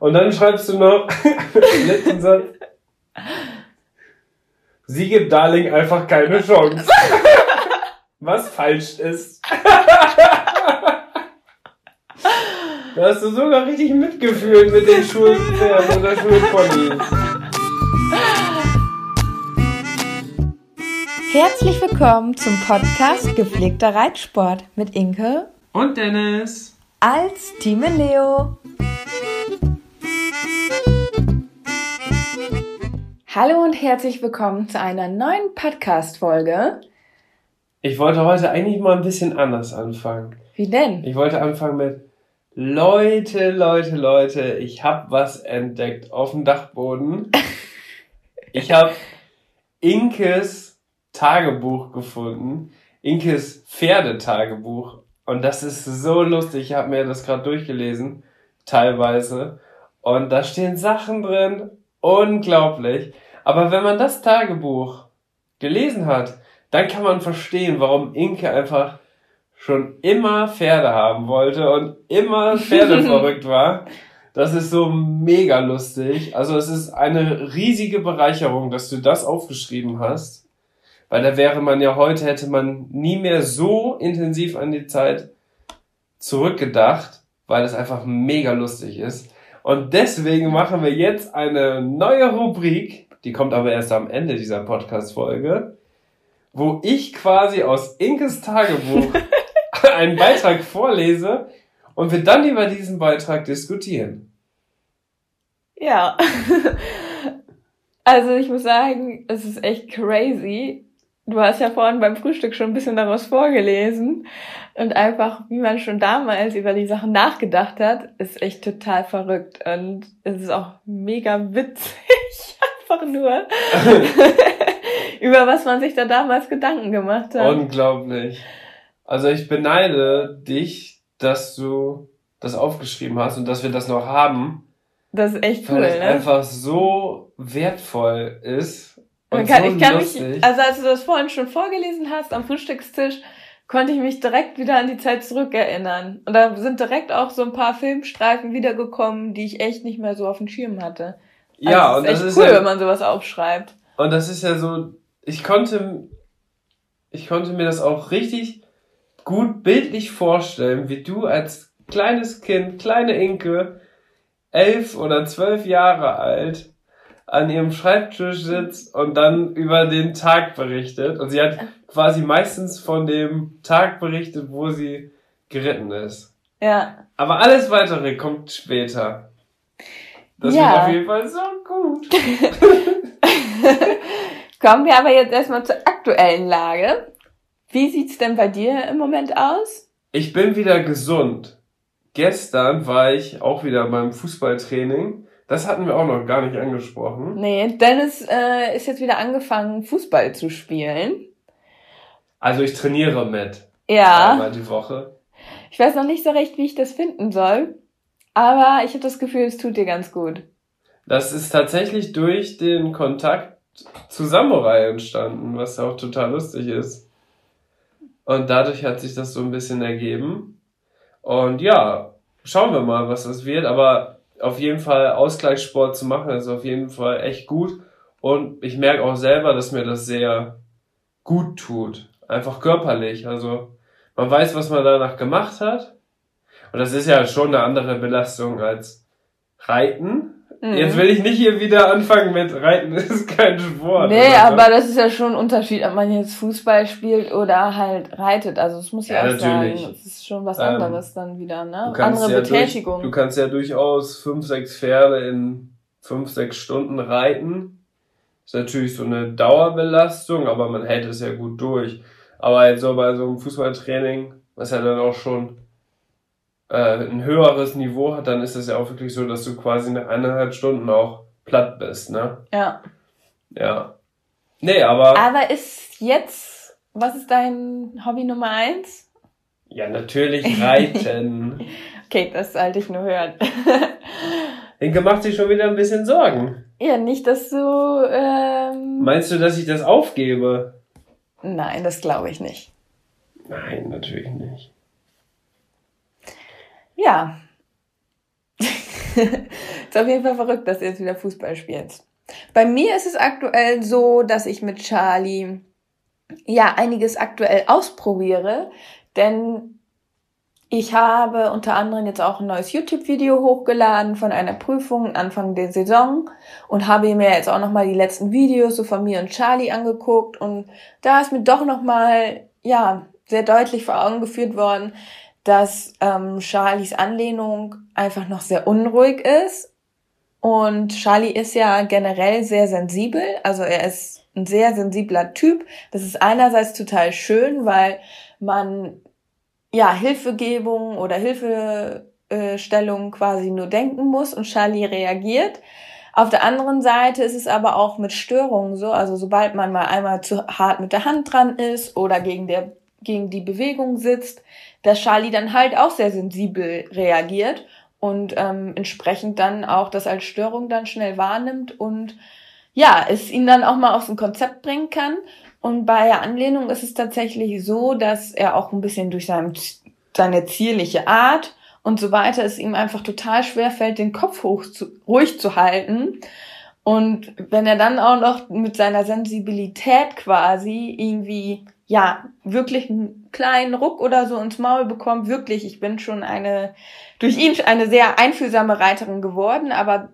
Und dann schreibst du noch letzten Satz. Sie gibt Darling einfach keine Chance. Was falsch ist. Da hast du sogar richtig mitgefühlt mit den Schulpferden oder Schulponys. Herzlich willkommen zum Podcast Gepflegter Reitsport mit Inke und Dennis als Team Leo. Hallo und herzlich willkommen zu einer neuen Podcast-Folge. Ich wollte heute eigentlich mal ein bisschen anders anfangen. Wie denn? Ich wollte anfangen mit Leute, Leute, Leute, ich habe was entdeckt auf dem Dachboden. Ich habe Inkes Tagebuch gefunden. Inkes Pferdetagebuch. Und das ist so lustig. Ich habe mir das gerade durchgelesen, teilweise. Und da stehen Sachen drin. Unglaublich. Aber wenn man das Tagebuch gelesen hat, dann kann man verstehen, warum Inke einfach schon immer Pferde haben wollte und immer Pferde verrückt war. Das ist so mega lustig. Also es ist eine riesige Bereicherung, dass du das aufgeschrieben hast. Weil da wäre man ja heute, hätte man nie mehr so intensiv an die Zeit zurückgedacht, weil es einfach mega lustig ist. Und deswegen machen wir jetzt eine neue Rubrik, die kommt aber erst am Ende dieser Podcast-Folge, wo ich quasi aus Inkes Tagebuch einen Beitrag vorlese und wir dann über diesen Beitrag diskutieren. Ja. Also ich muss sagen, es ist echt crazy. Du hast ja vorhin beim Frühstück schon ein bisschen daraus vorgelesen und einfach, wie man schon damals über die Sachen nachgedacht hat, ist echt total verrückt und es ist auch mega witzig, einfach nur, über was man sich da damals Gedanken gemacht hat. Unglaublich. Also ich beneide dich, dass du das aufgeschrieben hast und dass wir das noch haben. Das ist echt cool, weil es ne? einfach so wertvoll ist und kann, so ich kann lustig. mich, also als du das vorhin schon vorgelesen hast am Frühstückstisch, konnte ich mich direkt wieder an die Zeit zurückerinnern. Und da sind direkt auch so ein paar Filmstreifen wiedergekommen, die ich echt nicht mehr so auf dem Schirm hatte. Also ja, und das ist cool, ja, wenn man sowas aufschreibt. Und das ist ja so, ich konnte, ich konnte mir das auch richtig gut bildlich vorstellen, wie du als kleines Kind, kleine Inke, elf oder zwölf Jahre alt, an ihrem Schreibtisch sitzt und dann über den Tag berichtet. Und sie hat quasi meistens von dem Tag berichtet, wo sie geritten ist. Ja. Aber alles weitere kommt später. Das ja. wird auf jeden Fall so gut. Kommen wir aber jetzt erstmal zur aktuellen Lage. Wie sieht's denn bei dir im Moment aus? Ich bin wieder gesund. Gestern war ich auch wieder beim Fußballtraining das hatten wir auch noch gar nicht angesprochen. Nee, Dennis äh, ist jetzt wieder angefangen, Fußball zu spielen. Also ich trainiere mit. Ja. Einmal die Woche. Ich weiß noch nicht so recht, wie ich das finden soll. Aber ich habe das Gefühl, es tut dir ganz gut. Das ist tatsächlich durch den Kontakt zu Samurai entstanden, was auch total lustig ist. Und dadurch hat sich das so ein bisschen ergeben. Und ja, schauen wir mal, was das wird. Aber auf jeden Fall Ausgleichssport zu machen, ist auf jeden Fall echt gut. Und ich merke auch selber, dass mir das sehr gut tut. Einfach körperlich. Also man weiß, was man danach gemacht hat. Und das ist ja schon eine andere Belastung als Reiten. Mhm. Jetzt will ich nicht hier wieder anfangen mit Reiten ist kein Sport. Nee, aber das ist ja schon ein Unterschied, ob man jetzt Fußball spielt oder halt reitet. Also es muss ja, ja auch natürlich. sagen, das ist schon was ähm, anderes ähm, dann wieder, ne? Andere ja Betätigung. Durch, du kannst ja durchaus fünf, sechs Pferde in fünf, sechs Stunden reiten. Ist natürlich so eine Dauerbelastung, aber man hält es ja gut durch. Aber jetzt so bei so einem Fußballtraining, was ja dann auch schon ein höheres Niveau hat, dann ist es ja auch wirklich so, dass du quasi nach eineinhalb Stunden auch platt bist, ne? Ja. Ja. Nee, aber. Aber ist jetzt, was ist dein Hobby Nummer eins? Ja, natürlich Reiten. okay, das sollte ich nur hören. Inke macht sich schon wieder ein bisschen Sorgen. Ja, nicht, dass du. Ähm... Meinst du, dass ich das aufgebe? Nein, das glaube ich nicht. Nein, natürlich nicht. Ja. ist auf jeden Fall verrückt, dass du jetzt wieder Fußball spielst. Bei mir ist es aktuell so, dass ich mit Charlie ja einiges aktuell ausprobiere, denn ich habe unter anderem jetzt auch ein neues YouTube-Video hochgeladen von einer Prüfung Anfang der Saison und habe mir jetzt auch nochmal die letzten Videos so von mir und Charlie angeguckt und da ist mir doch nochmal, ja, sehr deutlich vor Augen geführt worden, dass ähm, Charlies Anlehnung einfach noch sehr unruhig ist. Und Charlie ist ja generell sehr sensibel, also er ist ein sehr sensibler Typ. Das ist einerseits total schön, weil man ja, Hilfegebung oder Hilfestellung quasi nur denken muss und Charlie reagiert. Auf der anderen Seite ist es aber auch mit Störungen so, also sobald man mal einmal zu hart mit der Hand dran ist oder gegen der gegen die Bewegung sitzt, dass Charlie dann halt auch sehr sensibel reagiert und ähm, entsprechend dann auch das als Störung dann schnell wahrnimmt und ja, es ihn dann auch mal aus dem Konzept bringen kann. Und bei der Anlehnung ist es tatsächlich so, dass er auch ein bisschen durch sein, seine zierliche Art und so weiter es ihm einfach total schwer fällt, den Kopf hoch zu, ruhig zu halten. Und wenn er dann auch noch mit seiner Sensibilität quasi irgendwie, ja, wirklich einen kleinen Ruck oder so ins Maul bekommt, wirklich, ich bin schon eine, durch ihn eine sehr einfühlsame Reiterin geworden, aber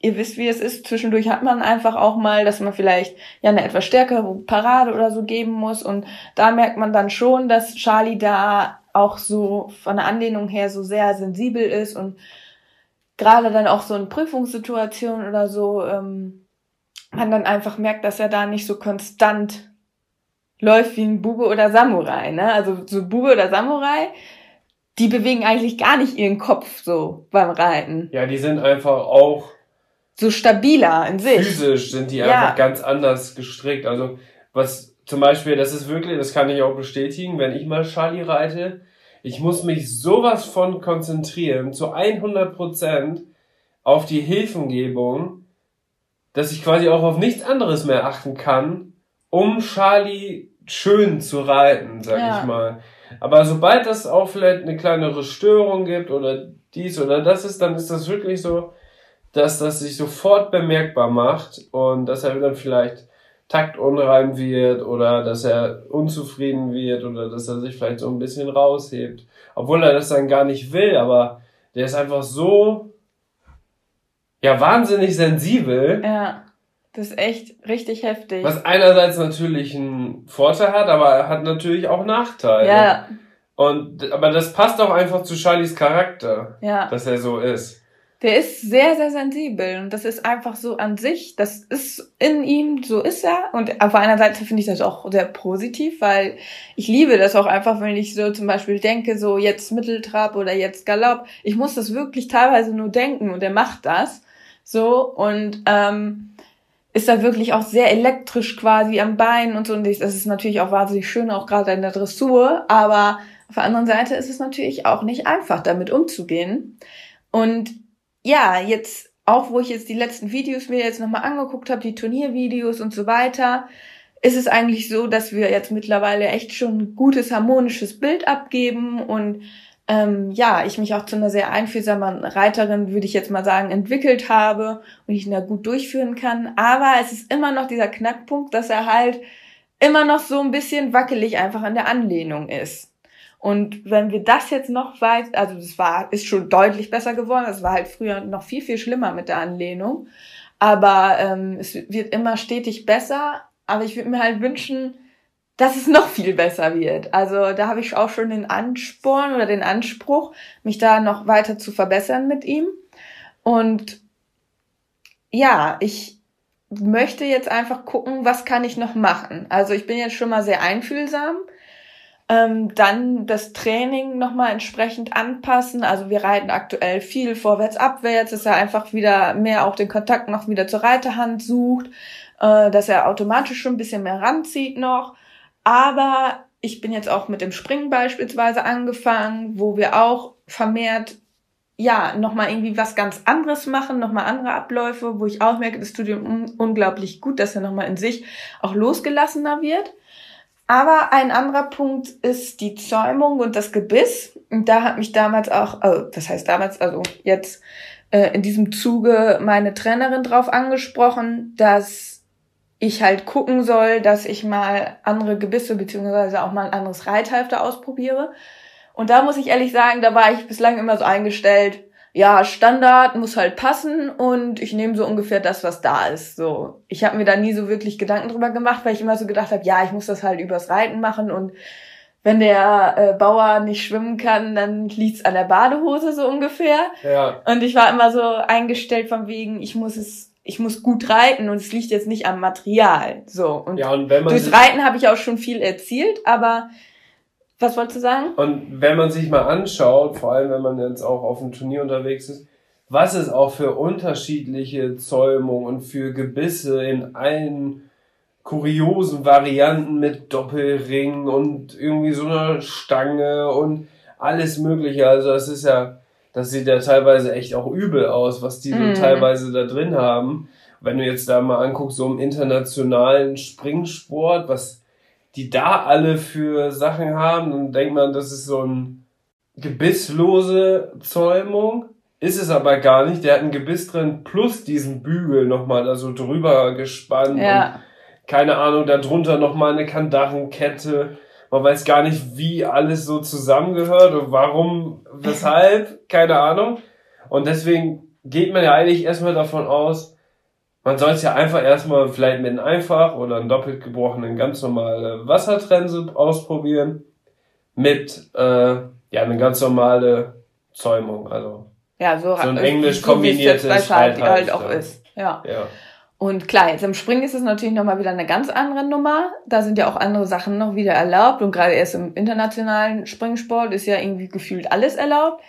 ihr wisst, wie es ist. Zwischendurch hat man einfach auch mal, dass man vielleicht ja eine etwas stärkere Parade oder so geben muss. Und da merkt man dann schon, dass Charlie da auch so von der Anlehnung her so sehr sensibel ist und gerade dann auch so in Prüfungssituationen oder so, ähm, man dann einfach merkt, dass er da nicht so konstant läuft wie ein Bube oder Samurai. Ne? Also so Bube oder Samurai, die bewegen eigentlich gar nicht ihren Kopf so beim Reiten. Ja, die sind einfach auch so stabiler in sich. Physisch sind die ja. einfach ganz anders gestrickt. Also was zum Beispiel, das ist wirklich, das kann ich auch bestätigen, wenn ich mal Charlie reite, ich muss mich sowas von konzentrieren, zu 100 Prozent auf die Hilfengebung, dass ich quasi auch auf nichts anderes mehr achten kann, um Charlie schön zu reiten, sag ja. ich mal. Aber sobald das auch vielleicht eine kleinere Störung gibt oder dies oder das ist, dann ist das wirklich so, dass das sich sofort bemerkbar macht und dass er dann vielleicht taktunrein wird oder dass er unzufrieden wird oder dass er sich vielleicht so ein bisschen raushebt. Obwohl er das dann gar nicht will, aber der ist einfach so, ja, wahnsinnig sensibel. Ja, das ist echt richtig heftig. Was einerseits natürlich einen Vorteil hat, aber er hat natürlich auch Nachteile. Ja. Und, aber das passt auch einfach zu Charlies Charakter. Ja. Dass er so ist. Der ist sehr, sehr sensibel und das ist einfach so an sich, das ist in ihm, so ist er. Und auf einer Seite finde ich das auch sehr positiv, weil ich liebe das auch einfach, wenn ich so zum Beispiel denke, so jetzt Mitteltrab oder jetzt Galopp. Ich muss das wirklich teilweise nur denken und er macht das. So und ähm, ist da wirklich auch sehr elektrisch quasi am Bein und so. Und das ist natürlich auch wahnsinnig schön, auch gerade in der Dressur. Aber auf der anderen Seite ist es natürlich auch nicht einfach, damit umzugehen. Und ja, jetzt auch, wo ich jetzt die letzten Videos mir jetzt nochmal angeguckt habe, die Turniervideos und so weiter, ist es eigentlich so, dass wir jetzt mittlerweile echt schon ein gutes harmonisches Bild abgeben und ähm, ja, ich mich auch zu einer sehr einfühlsamen Reiterin, würde ich jetzt mal sagen, entwickelt habe und ich ihn da gut durchführen kann. Aber es ist immer noch dieser Knackpunkt, dass er halt immer noch so ein bisschen wackelig einfach an der Anlehnung ist. Und wenn wir das jetzt noch weit, also das war, ist schon deutlich besser geworden. Es war halt früher noch viel, viel schlimmer mit der Anlehnung. Aber ähm, es wird immer stetig besser. Aber ich würde mir halt wünschen, dass es noch viel besser wird. Also da habe ich auch schon den Ansporn oder den Anspruch, mich da noch weiter zu verbessern mit ihm. Und ja, ich möchte jetzt einfach gucken, was kann ich noch machen. Also ich bin jetzt schon mal sehr einfühlsam Ähm, dann das Training nochmal entsprechend anpassen. Also wir reiten aktuell viel vorwärts, abwärts, dass er einfach wieder mehr auch den Kontakt noch wieder zur Reiterhand sucht, äh, dass er automatisch schon ein bisschen mehr ranzieht noch. Aber ich bin jetzt auch mit dem Springen beispielsweise angefangen, wo wir auch vermehrt ja, nochmal irgendwie was ganz anderes machen, nochmal andere Abläufe, wo ich auch merke, das tut ihm unglaublich gut, dass er nochmal in sich auch losgelassener wird. Aber ein anderer Punkt ist die Zäumung und das Gebiss. Und da hat mich damals auch, also das heißt damals, also jetzt äh, in diesem Zuge meine Trainerin drauf angesprochen, dass ich halt gucken soll, dass ich mal andere Gebisse beziehungsweise auch mal ein anderes Reithalfter ausprobiere. Und da muss ich ehrlich sagen, da war ich bislang immer so eingestellt, ja, Standard muss halt passen und ich nehme so ungefähr das, was da ist. So, ich habe mir da nie so wirklich Gedanken drüber gemacht, weil ich immer so gedacht habe, ja, ich muss das halt übers Reiten machen und wenn der äh, Bauer nicht schwimmen kann, dann liegt's an der Badehose so ungefähr. Ja. Und ich war immer so eingestellt von wegen, ich muss es, ich muss gut reiten und es liegt jetzt nicht am Material. So und, ja, und wenn man durchs Reiten habe ich auch schon viel erzielt, aber was wolltest du sagen? Und wenn man sich mal anschaut, vor allem wenn man jetzt auch auf dem Turnier unterwegs ist, was es auch für unterschiedliche Zäumungen und für Gebisse in allen kuriosen Varianten mit Doppelring und irgendwie so einer Stange und alles mögliche. Also es ist ja, das sieht ja teilweise echt auch übel aus, was die mm. so teilweise da drin haben. Wenn du jetzt da mal anguckst, so im internationalen Springsport, was die da alle für Sachen haben, dann denkt man, das ist so ein gebisslose Zäumung. Ist es aber gar nicht. Der hat ein Gebiss drin plus diesen Bügel nochmal da so drüber gespannt. Ja. keine Ahnung, darunter nochmal eine Kandachenkette. Man weiß gar nicht, wie alles so zusammengehört und warum, weshalb, keine Ahnung. Und deswegen geht man ja eigentlich erstmal davon aus, man soll es ja einfach erstmal vielleicht mit einem einfach oder einem doppelt gebrochenen ganz normale Wassertrense ausprobieren. Mit äh, ja eine ganz normale Zäumung. Also ja, so, so ein englisch so kombiniertes halt, halt auch ist. Ja. ja. Und klar, jetzt im Springen ist es natürlich nochmal wieder eine ganz andere Nummer. Da sind ja auch andere Sachen noch wieder erlaubt. Und gerade erst im internationalen Springsport ist ja irgendwie gefühlt alles erlaubt.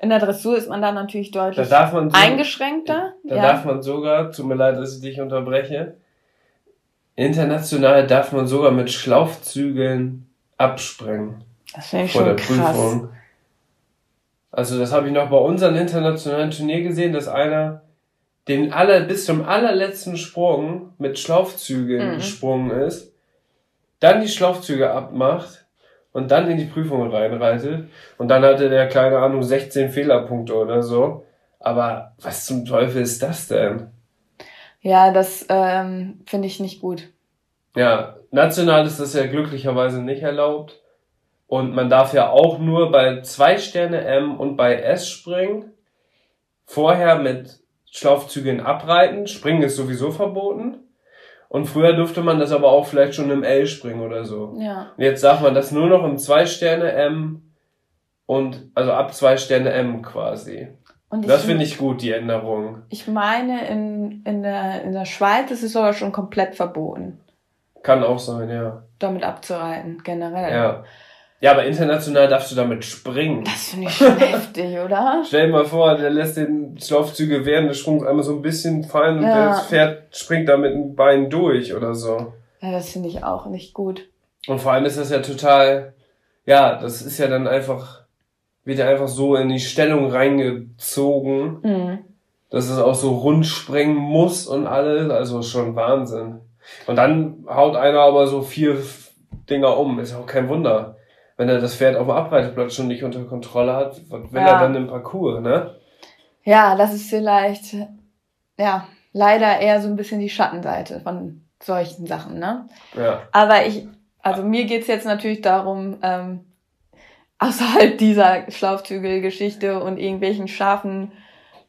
In der Dressur ist man da natürlich deutlich da so, eingeschränkter. Da ja. darf man sogar, tut mir leid, dass ich dich unterbreche, international darf man sogar mit Schlaufzügeln abspringen. Das finde ich vor schon der krass. Prüfung. Also das habe ich noch bei unserem internationalen Turnier gesehen, dass einer den aller bis zum allerletzten Sprung mit Schlaufzügeln mhm. gesprungen ist, dann die Schlaufzüge abmacht und dann in die Prüfung reinreitet. Und dann hatte der, keine Ahnung, 16 Fehlerpunkte oder so. Aber was zum Teufel ist das denn? Ja, das ähm, finde ich nicht gut. Ja, national ist das ja glücklicherweise nicht erlaubt. Und man darf ja auch nur bei zwei Sterne M und bei S springen. Vorher mit Schlaufzügen abreiten. Springen ist sowieso verboten. Und früher durfte man das aber auch vielleicht schon im L springen oder so. Ja. Und jetzt sagt man das nur noch im 2 Sterne M und also ab 2 Sterne M quasi. Und das finde ich gut, die Änderung. Ich meine, in, in, der, in der Schweiz ist es sogar schon komplett verboten. Kann auch sein, ja. Damit abzureiten, generell. Ja. Ja, aber international darfst du damit springen. Das finde ich schon heftig, oder? Stell dir mal vor, der lässt den Schlaufzüge während des Sprungs einmal so ein bisschen fallen und ja. das Pferd springt da mit dem Bein durch oder so. Ja, das finde ich auch nicht gut. Und vor allem ist das ja total, ja, das ist ja dann einfach, wird ja einfach so in die Stellung reingezogen, mhm. dass es auch so rund springen muss und alles, also schon Wahnsinn. Und dann haut einer aber so vier Dinger um, ist auch kein Wunder wenn er das Pferd auf dem Abreiteplatz schon nicht unter Kontrolle hat, was will ja. er dann im Parcours, ne? Ja, das ist vielleicht, ja, leider eher so ein bisschen die Schattenseite von solchen Sachen, ne? Ja. Aber ich, also mir geht's jetzt natürlich darum, ähm, außerhalb dieser Schlaufzügelgeschichte und irgendwelchen scharfen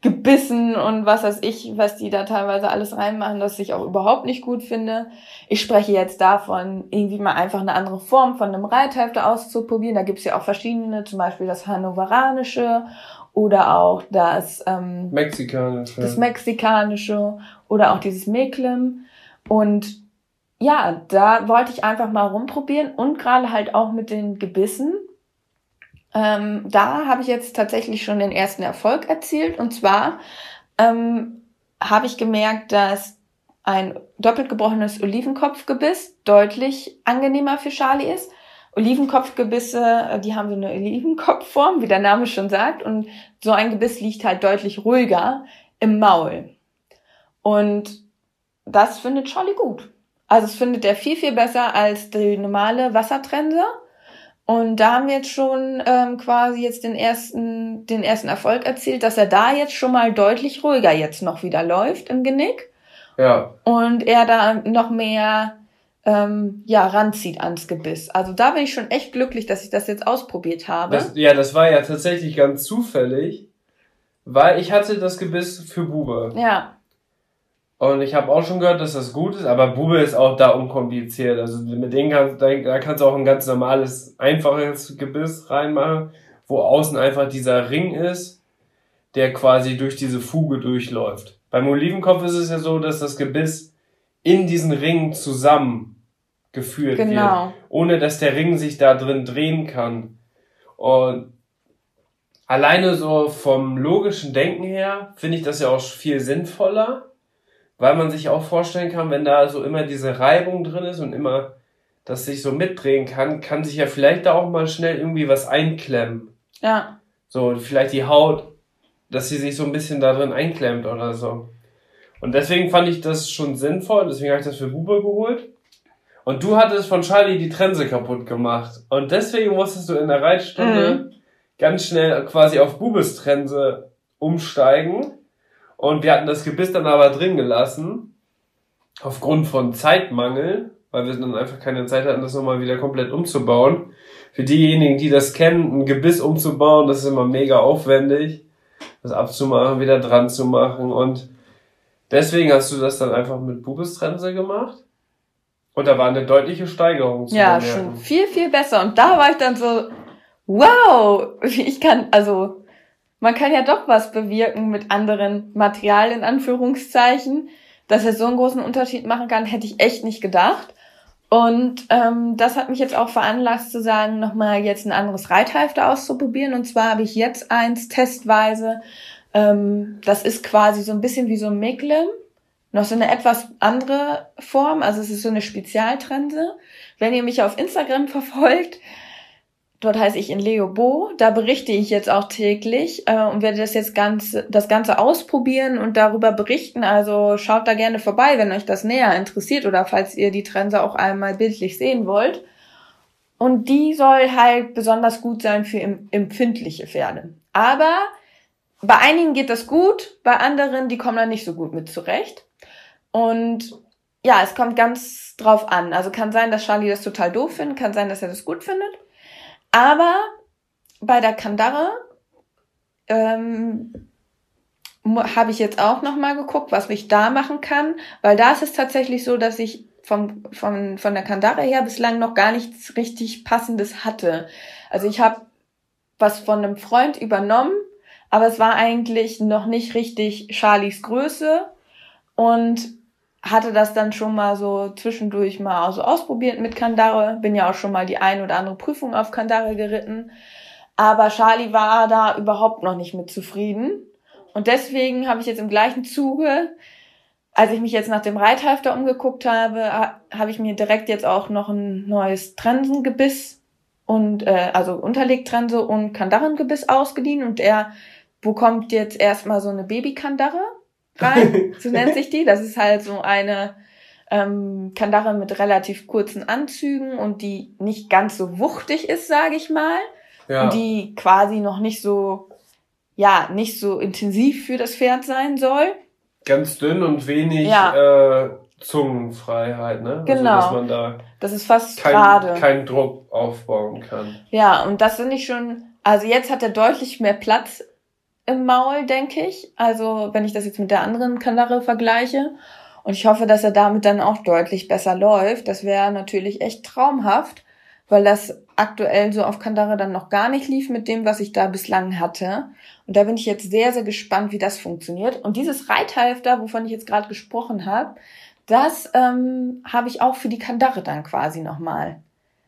gebissen und was weiß ich, was die da teilweise alles reinmachen, das ich auch überhaupt nicht gut finde. Ich spreche jetzt davon, irgendwie mal einfach eine andere Form von einem Reithälfte auszuprobieren. Da gibt's ja auch verschiedene, zum Beispiel das Hannoveranische oder auch das ähm, Mexikanische. Das Mexikanische oder auch dieses Meklem. Und ja, da wollte ich einfach mal rumprobieren und gerade halt auch mit den Gebissen. Ähm, da habe ich jetzt tatsächlich schon den ersten Erfolg erzielt. Und zwar ähm, habe ich gemerkt, dass ein doppelt gebrochenes Olivenkopfgebiss deutlich angenehmer für Charlie ist. Olivenkopfgebisse, äh, die haben so eine Olivenkopfform, wie der Name schon sagt. Und so ein Gebiss liegt halt deutlich ruhiger im Maul. Und das findet Charlie gut. Also es findet er viel, viel besser als die normale Wassertrense. Und da haben wir jetzt schon ähm, quasi jetzt den ersten, den ersten Erfolg erzielt, dass er da jetzt schon mal deutlich ruhiger jetzt noch wieder läuft im Genick. Ja. Und er da noch mehr ähm, ja, ranzieht ans Gebiss. Also da bin ich schon echt glücklich, dass ich das jetzt ausprobiert habe. Das, ja, das war ja tatsächlich ganz zufällig, weil ich hatte das Gebiss für Bube. Ja. Und ich habe auch schon gehört, dass das gut ist, aber Bube ist auch da unkompliziert. Also mit denen kannst da, da kannst du auch ein ganz normales, einfaches Gebiss reinmachen, wo außen einfach dieser Ring ist, der quasi durch diese Fuge durchläuft. Beim Olivenkopf ist es ja so, dass das Gebiss in diesen Ring zusammengeführt genau. wird, ohne dass der Ring sich da drin drehen kann. Und alleine so vom logischen Denken her finde ich das ja auch viel sinnvoller weil man sich auch vorstellen kann, wenn da so immer diese Reibung drin ist und immer das sich so mitdrehen kann, kann sich ja vielleicht da auch mal schnell irgendwie was einklemmen. Ja. So, vielleicht die Haut, dass sie sich so ein bisschen da drin einklemmt oder so. Und deswegen fand ich das schon sinnvoll, deswegen habe ich das für Bube geholt. Und du hattest von Charlie die Trense kaputt gemacht. Und deswegen musstest du in der Reitstunde mhm. ganz schnell quasi auf Bubes Trense umsteigen. Und wir hatten das Gebiss dann aber drin gelassen, aufgrund von Zeitmangel, weil wir dann einfach keine Zeit hatten, das nochmal wieder komplett umzubauen. Für diejenigen, die das kennen, ein Gebiss umzubauen, das ist immer mega aufwendig, das abzumachen, wieder dran zu machen und deswegen hast du das dann einfach mit Bubestrense gemacht. Und da war eine deutliche Steigerung zu Ja, bemerken. schon viel, viel besser. Und da war ich dann so, wow, ich kann, also, man kann ja doch was bewirken mit anderen Materialien, in Anführungszeichen. Dass er so einen großen Unterschied machen kann, hätte ich echt nicht gedacht. Und ähm, das hat mich jetzt auch veranlasst zu sagen, nochmal jetzt ein anderes Reithalfter auszuprobieren. Und zwar habe ich jetzt eins testweise. Ähm, das ist quasi so ein bisschen wie so ein Miglem. Noch so eine etwas andere Form. Also es ist so eine Spezialtrense. Wenn ihr mich auf Instagram verfolgt, Dort heiße ich in Leobo. Da berichte ich jetzt auch täglich äh, und werde das jetzt ganz, das Ganze ausprobieren und darüber berichten. Also schaut da gerne vorbei, wenn euch das näher interessiert oder falls ihr die Trense auch einmal bildlich sehen wollt. Und die soll halt besonders gut sein für empfindliche Pferde. Aber bei einigen geht das gut, bei anderen, die kommen da nicht so gut mit zurecht. Und ja, es kommt ganz drauf an. Also kann sein, dass Charlie das total doof findet, kann sein, dass er das gut findet. Aber bei der Kandare ähm, habe ich jetzt auch noch mal geguckt, was ich da machen kann, weil da ist es tatsächlich so, dass ich vom, von, von der Kandare her bislang noch gar nichts richtig Passendes hatte. Also ich habe was von einem Freund übernommen, aber es war eigentlich noch nicht richtig Charlies Größe und hatte das dann schon mal so zwischendurch mal so ausprobiert mit Kandare. Bin ja auch schon mal die ein oder andere Prüfung auf Kandare geritten. Aber Charlie war da überhaupt noch nicht mit zufrieden. Und deswegen habe ich jetzt im gleichen Zuge, als ich mich jetzt nach dem Reithalfter umgeguckt habe, habe ich mir direkt jetzt auch noch ein neues Trensengebiss und äh, also Unterlegtrense und Kandarengebiss ausgeliehen und er bekommt jetzt erstmal so eine Babykandare rein, so nennt sich die. Das ist halt so eine ähm, Kandare mit relativ kurzen Anzügen und die nicht ganz so wuchtig ist, sage ich mal. Ja. Und die quasi noch nicht so, ja, nicht so intensiv für das Pferd sein soll. Ganz dünn und wenig ja. äh, Zungenfreiheit, ne? Also, genau. Also, dass man da das ist fast kein, gerade. keinen Druck aufbauen kann. Ja, und das finde ich schon, also jetzt hat er deutlich mehr Platz im Maul, denke ich. Also wenn ich das jetzt mit der anderen Kanare vergleiche. Und ich hoffe, dass er damit dann auch deutlich besser läuft. Das wäre natürlich echt traumhaft, weil das aktuell so auf Kandare dann noch gar nicht lief mit dem, was ich da bislang hatte. Und da bin ich jetzt sehr, sehr gespannt, wie das funktioniert. Und dieses Reithalfter, wovon ich jetzt gerade gesprochen habe, das ähm, habe ich auch für die Kandare dann quasi nochmal.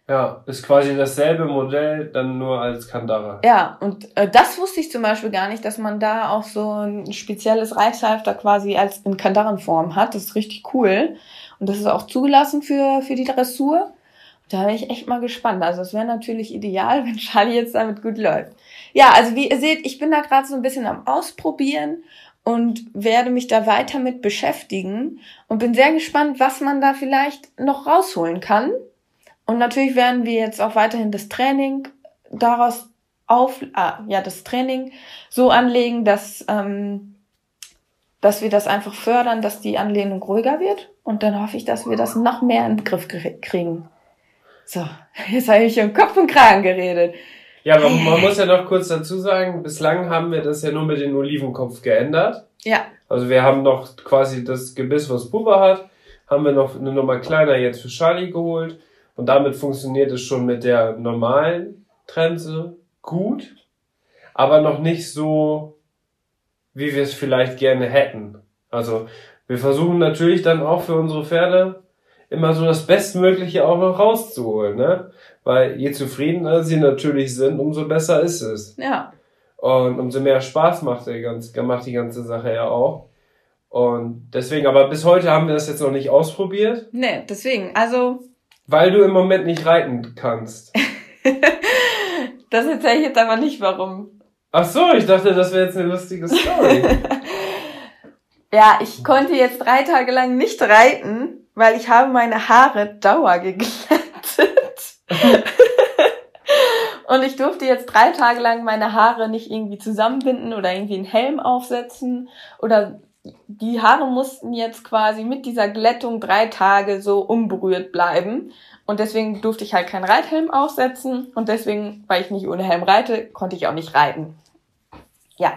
Ja, ist quasi dasselbe Modell, dann nur als Kandare. Ja, und äh, das wusste ich zum Beispiel gar nicht, dass man da auch so ein spezielles Reithalfter quasi als in Kandarenform hat. Das ist richtig cool. Und das ist auch zugelassen für, für die Dressur. Da bin ich echt mal gespannt. Also es wäre natürlich ideal, wenn Charlie jetzt damit gut läuft. Ja, also wie ihr seht, ich bin da gerade so ein bisschen am Ausprobieren und werde mich da weiter mit beschäftigen und bin sehr gespannt, was man da vielleicht noch rausholen kann. Und natürlich werden wir jetzt auch weiterhin das Training daraus auf, ah, ja, das Training so anlegen, dass, ähm, dass wir das einfach fördern, dass die Anlehnung ruhiger wird. Und dann hoffe ich, dass wir das noch mehr in den Griff kriegen. So, jetzt habe ich um Kopf und Kragen geredet. Ja, aber man muss ja noch kurz dazu sagen, bislang haben wir das ja nur mit dem Olivenkopf geändert. Ja. Also wir haben noch quasi das Gebiss, was Bubba hat, haben wir noch eine Nummer kleiner jetzt für Charlie geholt. Und damit funktioniert es schon mit der normalen Trense gut, aber noch nicht so, wie wir es vielleicht gerne hätten. Also wir versuchen natürlich dann auch für unsere Pferde immer so das Bestmögliche auch noch rauszuholen, ne? Weil je zufriedener sie natürlich sind, umso besser ist es. Ja. Und umso mehr Spaß macht, die ganze, macht die ganze Sache ja auch. Und deswegen, aber bis heute haben wir das jetzt noch nicht ausprobiert. Nee, deswegen, also weil du im Moment nicht reiten kannst. das erzähle ich jetzt aber nicht, warum. Ach so, ich dachte, das wäre jetzt eine lustige Story. ja, ich konnte jetzt drei Tage lang nicht reiten, weil ich habe meine Haare Dauer geglättet. Und ich durfte jetzt drei Tage lang meine Haare nicht irgendwie zusammenbinden oder irgendwie einen Helm aufsetzen oder die Haare mussten jetzt quasi mit dieser Glättung drei Tage so unberührt bleiben. Und deswegen durfte ich halt keinen Reithelm aufsetzen. Und deswegen, weil ich nicht ohne Helm reite, konnte ich auch nicht reiten. Ja.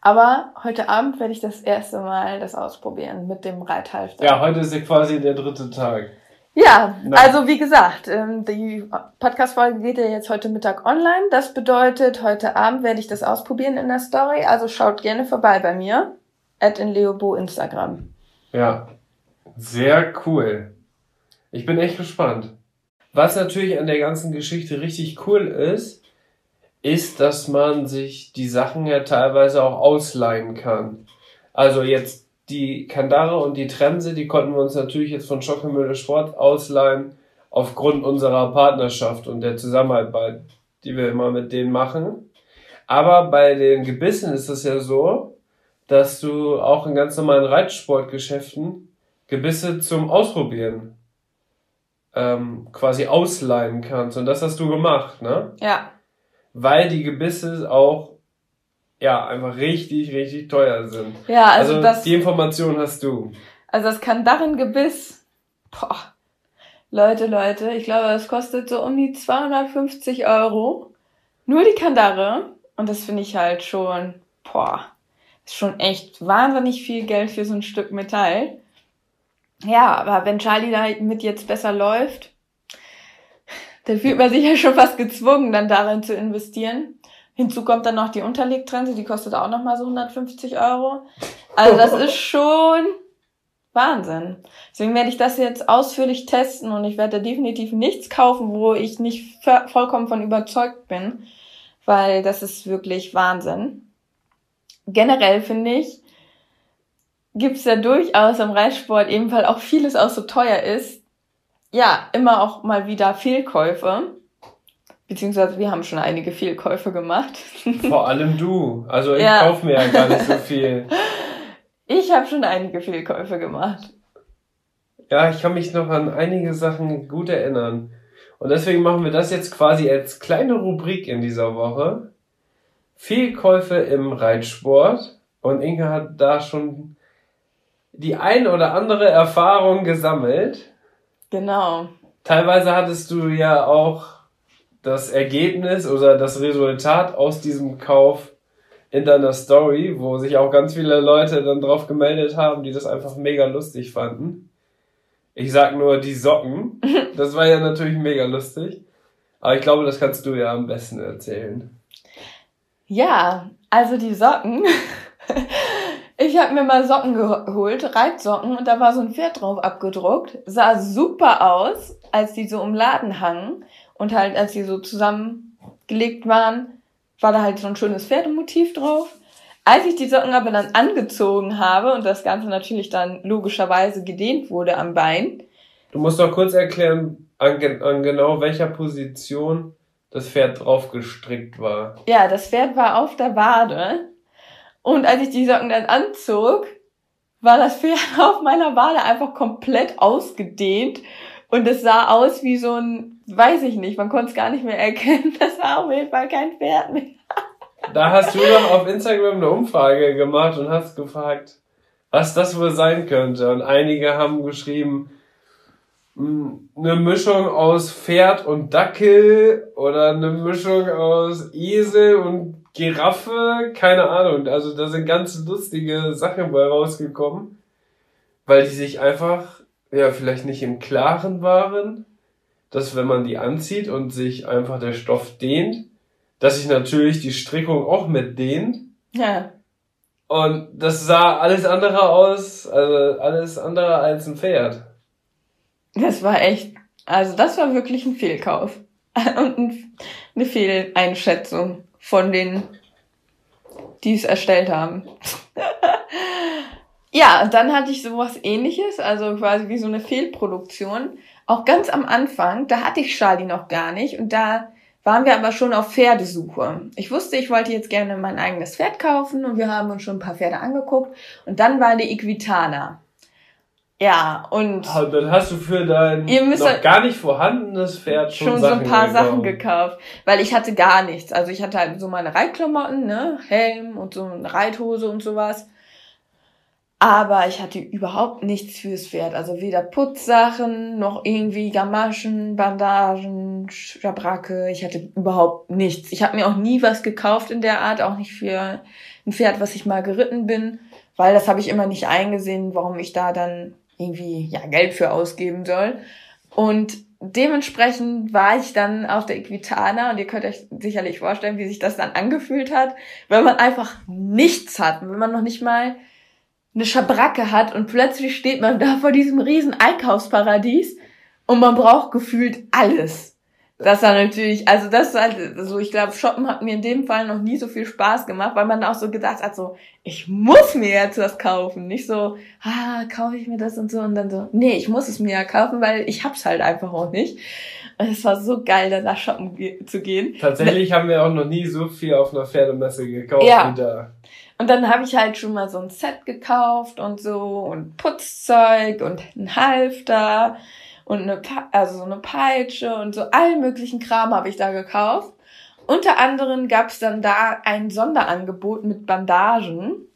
Aber heute Abend werde ich das erste Mal das ausprobieren mit dem Reithalfter. Ja, heute ist ja quasi der dritte Tag. Ja, Nein. also wie gesagt, ähm, die Podcast-Folge geht ja jetzt heute Mittag online. Das bedeutet, heute Abend werde ich das ausprobieren in der Story. Also schaut gerne vorbei bei mir. At in Leobo Instagram. Ja, sehr cool. Ich bin echt gespannt. Was natürlich an der ganzen Geschichte richtig cool ist, ist, dass man sich die Sachen ja teilweise auch ausleihen kann. Also jetzt die Kandare und die Trense, die konnten wir uns natürlich jetzt von Schockemüller Sport ausleihen, aufgrund unserer Partnerschaft und der Zusammenarbeit, die wir immer mit denen machen. Aber bei den Gebissen ist es ja so, dass du auch in ganz normalen Reitsportgeschäften Gebisse zum Ausprobieren ähm, quasi ausleihen kannst. Und das hast du gemacht, ne? Ja. Weil die Gebisse auch ja einfach richtig, richtig teuer sind. Ja, also, also das, die Information hast du. Also das Kandarrengebiss, boah, Leute, Leute, ich glaube, das kostet so um die 250 Euro. Nur die Kandare. Und das finde ich halt schon, boah, ist schon echt wahnsinnig viel Geld für so ein Stück Metall. Ja, aber wenn Charlie da mit jetzt besser läuft, dann fühlt man sich ja schon fast gezwungen, dann darin zu investieren. Hinzu kommt dann noch die Unterlegtrense, die kostet auch nochmal so 150 Euro. Also das ist schon Wahnsinn. Deswegen werde ich das jetzt ausführlich testen und ich werde definitiv nichts kaufen, wo ich nicht vollkommen von überzeugt bin, weil das ist wirklich Wahnsinn generell finde ich, gibt's ja durchaus im Reitsport ebenfalls auch vieles, auch so teuer ist. Ja, immer auch mal wieder Fehlkäufe. Beziehungsweise wir haben schon einige Fehlkäufe gemacht. Vor allem du. Also ich ja. kauf mir ja gar nicht so viel. Ich habe schon einige Fehlkäufe gemacht. Ja, ich kann mich noch an einige Sachen gut erinnern. Und deswegen machen wir das jetzt quasi als kleine Rubrik in dieser Woche. Fehlkäufe im Reitsport und Inge hat da schon die ein oder andere Erfahrung gesammelt. Genau. Teilweise hattest du ja auch das Ergebnis oder das Resultat aus diesem Kauf in deiner Story, wo sich auch ganz viele Leute dann drauf gemeldet haben, die das einfach mega lustig fanden. Ich sag nur die Socken. Das war ja natürlich mega lustig. Aber ich glaube, das kannst du ja am besten erzählen. Ja, also die Socken. Ich habe mir mal Socken geholt, Reitsocken, und da war so ein Pferd drauf abgedruckt. Sah super aus, als die so im Laden hangen. Und halt, als die so zusammengelegt waren, war da halt so ein schönes Pferdemotiv drauf. Als ich die Socken aber dann angezogen habe und das Ganze natürlich dann logischerweise gedehnt wurde am Bein. Du musst doch kurz erklären, an, an genau welcher Position das Pferd drauf gestrickt war. Ja, das Pferd war auf der Wade. Und als ich die Socken dann anzog, war das Pferd auf meiner Wade einfach komplett ausgedehnt. Und es sah aus wie so ein, weiß ich nicht, man konnte es gar nicht mehr erkennen. Das war auf jeden Fall kein Pferd mehr. Da hast du doch auf Instagram eine Umfrage gemacht und hast gefragt, was das wohl sein könnte. Und einige haben geschrieben, eine Mischung aus Pferd und Dackel oder eine Mischung aus Esel und Giraffe, keine Ahnung. Also da sind ganz lustige Sachen bei rausgekommen, weil die sich einfach, ja, vielleicht nicht im Klaren waren, dass wenn man die anzieht und sich einfach der Stoff dehnt, dass sich natürlich die Strickung auch mit dehnt. Ja. Und das sah alles andere aus, also alles andere als ein Pferd. Das war echt, also das war wirklich ein Fehlkauf. Und eine Fehleinschätzung von denen, die es erstellt haben. ja, dann hatte ich sowas ähnliches, also quasi wie so eine Fehlproduktion. Auch ganz am Anfang, da hatte ich Charlie noch gar nicht und da waren wir aber schon auf Pferdesuche. Ich wusste, ich wollte jetzt gerne mein eigenes Pferd kaufen und wir haben uns schon ein paar Pferde angeguckt und dann war die Equitana. Ja, und. Ah, dann hast du für dein ihr müsst noch gar nicht vorhandenes Pferd schon, schon so ein paar gekauft. Sachen gekauft. Weil ich hatte gar nichts. Also ich hatte halt so meine Reitklamotten, ne? Helm und so eine Reithose und sowas. Aber ich hatte überhaupt nichts fürs Pferd. Also weder Putzsachen, noch irgendwie Gamaschen, Bandagen, Schabracke. Ich hatte überhaupt nichts. Ich habe mir auch nie was gekauft in der Art, auch nicht für ein Pferd, was ich mal geritten bin. Weil das habe ich immer nicht eingesehen, warum ich da dann irgendwie ja Geld für ausgeben soll. Und dementsprechend war ich dann auf der Equitana und ihr könnt euch sicherlich vorstellen, wie sich das dann angefühlt hat, wenn man einfach nichts hat, wenn man noch nicht mal eine Schabracke hat und plötzlich steht man da vor diesem riesen Einkaufsparadies und man braucht gefühlt alles. Das war natürlich, also das ist halt, also ich glaube, Shoppen hat mir in dem Fall noch nie so viel Spaß gemacht, weil man auch so gedacht hat, so, ich muss mir jetzt was kaufen. Nicht so, ah, kaufe ich mir das und so und dann so, nee, ich muss es mir ja kaufen, weil ich hab's halt einfach auch nicht. Und es war so geil, da shoppen zu gehen. Tatsächlich haben wir auch noch nie so viel auf einer Pferdemesse gekauft ja. wie da. Und dann habe ich halt schon mal so ein Set gekauft und so und Putzzeug und ein Halfter und eine, also so eine Peitsche und so allen möglichen Kram habe ich da gekauft. Unter anderem gab es dann da ein Sonderangebot mit Bandagen.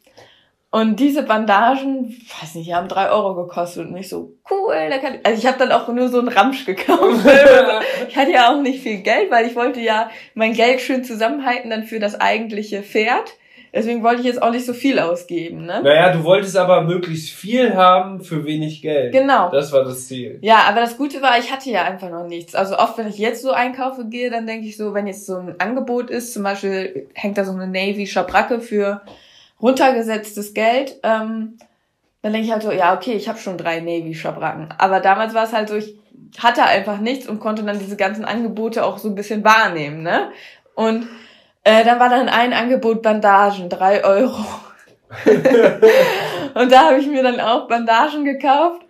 Und diese Bandagen, weiß nicht, haben drei Euro gekostet. Und ich so, cool, da kann ich, also ich habe dann auch nur so einen Ramsch gekauft. ich hatte ja auch nicht viel Geld, weil ich wollte ja mein Geld schön zusammenhalten dann für das eigentliche Pferd. Deswegen wollte ich jetzt auch nicht so viel ausgeben, ne? Naja, du wolltest aber möglichst viel haben für wenig Geld. Genau. Das war das Ziel. Ja, aber das Gute war, ich hatte ja einfach noch nichts. Also oft, wenn ich jetzt so einkaufe gehe, dann denke ich so, wenn jetzt so ein Angebot ist, zum Beispiel hängt da so eine Navy Schabracke für runtergesetztes Geld, ähm, dann denke ich halt so, ja, okay, ich habe schon drei Navy Schabracken. Aber damals war es halt so, ich hatte einfach nichts und konnte dann diese ganzen Angebote auch so ein bisschen wahrnehmen, ne? Und äh, dann war dann ein Angebot Bandagen, drei Euro. und da habe ich mir dann auch Bandagen gekauft.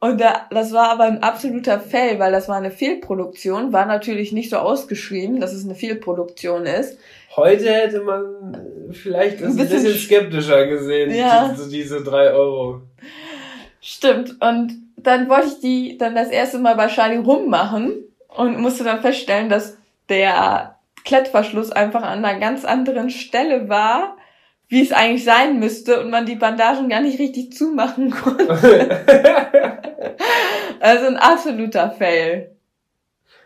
Und da, das war aber ein absoluter Fail, weil das war eine Fehlproduktion, war natürlich nicht so ausgeschrieben, dass es eine Fehlproduktion ist. Heute hätte man vielleicht ein bisschen, bisschen skeptischer gesehen, ja. diese, diese drei Euro. Stimmt. Und dann wollte ich die dann das erste Mal bei Charlie rummachen und musste dann feststellen, dass der Klettverschluss einfach an einer ganz anderen Stelle war, wie es eigentlich sein müsste und man die Bandagen gar nicht richtig zumachen konnte. also ein absoluter Fail.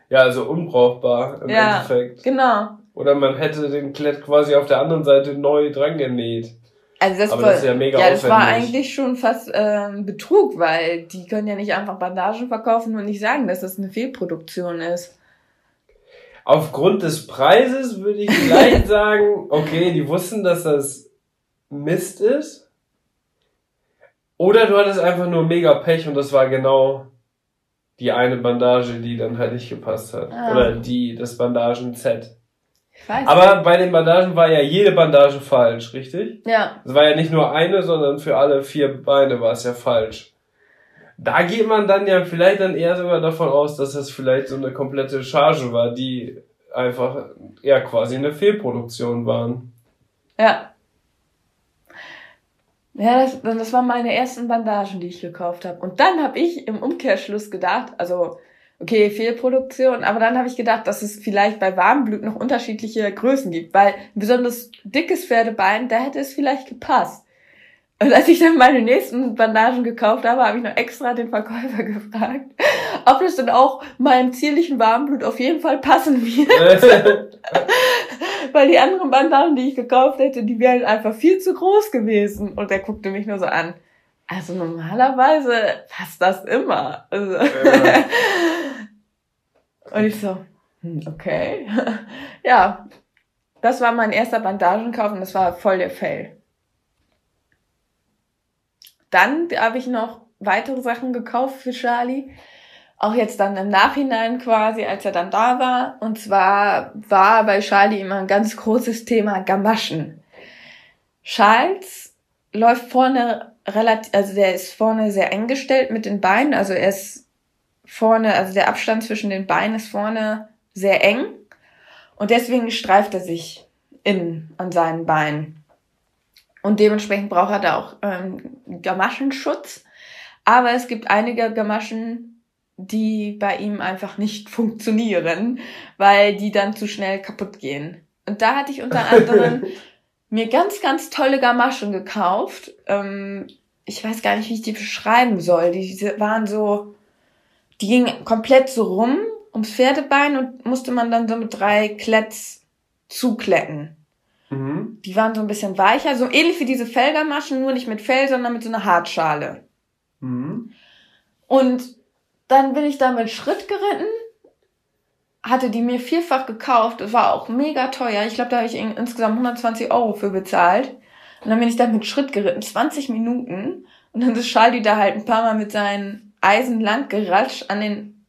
Ja, also unbrauchbar im ja, Endeffekt. Genau. Oder man hätte den Klett quasi auf der anderen Seite neu dran genäht. Also das Aber war, das ist ja mega Ja, das war eigentlich schon fast ähm, Betrug, weil die können ja nicht einfach Bandagen verkaufen und nicht sagen, dass das eine Fehlproduktion ist. Aufgrund des Preises würde ich vielleicht sagen, okay, die wussten, dass das Mist ist. Oder du hattest einfach nur mega Pech und das war genau die eine Bandage, die dann halt nicht gepasst hat. Ah. Oder die, das weiß. Aber bei den Bandagen war ja jede Bandage falsch, richtig? Ja. Es war ja nicht nur eine, sondern für alle vier Beine war es ja falsch. Da geht man dann ja vielleicht dann eher sogar davon aus, dass das vielleicht so eine komplette Charge war, die einfach ja quasi eine Fehlproduktion waren. Ja. Ja, das, das waren meine ersten Bandagen, die ich gekauft habe. Und dann habe ich im Umkehrschluss gedacht, also, okay, Fehlproduktion, aber dann habe ich gedacht, dass es vielleicht bei Warmblut noch unterschiedliche Größen gibt, weil ein besonders dickes Pferdebein, da hätte es vielleicht gepasst. Und als ich dann meine nächsten Bandagen gekauft habe, habe ich noch extra den Verkäufer gefragt, ob das dann auch meinem zierlichen Warmblut auf jeden Fall passen wird. Weil die anderen Bandagen, die ich gekauft hätte, die wären einfach viel zu groß gewesen. Und er guckte mich nur so an. Also normalerweise passt das immer. Also Ja. Und ich so, hm, okay. Ja, das war mein erster Bandagenkauf und das war voll der Fail. Dann habe ich noch weitere Sachen gekauft für Charlie. Auch jetzt dann im Nachhinein quasi, als er dann da war. Und zwar war bei Charlie immer ein ganz großes Thema Gamaschen. Charles läuft vorne relativ, also der ist vorne sehr eng gestellt mit den Beinen. Also er ist vorne, also der Abstand zwischen den Beinen ist vorne sehr eng. Und deswegen streift er sich innen an seinen Beinen. Und dementsprechend braucht er da auch ähm, Gamaschenschutz. Aber es gibt einige Gamaschen, die bei ihm einfach nicht funktionieren, weil die dann zu schnell kaputt gehen. Und da hatte ich unter anderem mir ganz, ganz tolle Gamaschen gekauft. Ähm, ich weiß gar nicht, wie ich die beschreiben soll. Die waren so, die gingen komplett so rum ums Pferdebein und musste man dann so mit drei Kletts zukletten. Mhm. Die waren so ein bisschen weicher, so ähnlich wie diese Fellgamaschen, nur nicht mit Fell, sondern mit so einer Hartschale. Mhm. Und dann bin ich da mit Schritt geritten, hatte die mir vielfach gekauft, das war auch mega teuer. Ich glaube, da habe ich in- insgesamt 120 Euro für bezahlt. Und dann bin ich da mit Schritt geritten, 20 Minuten. Und dann ist Schaldi da halt ein paar Mal mit seinen Eisen lang geratscht an den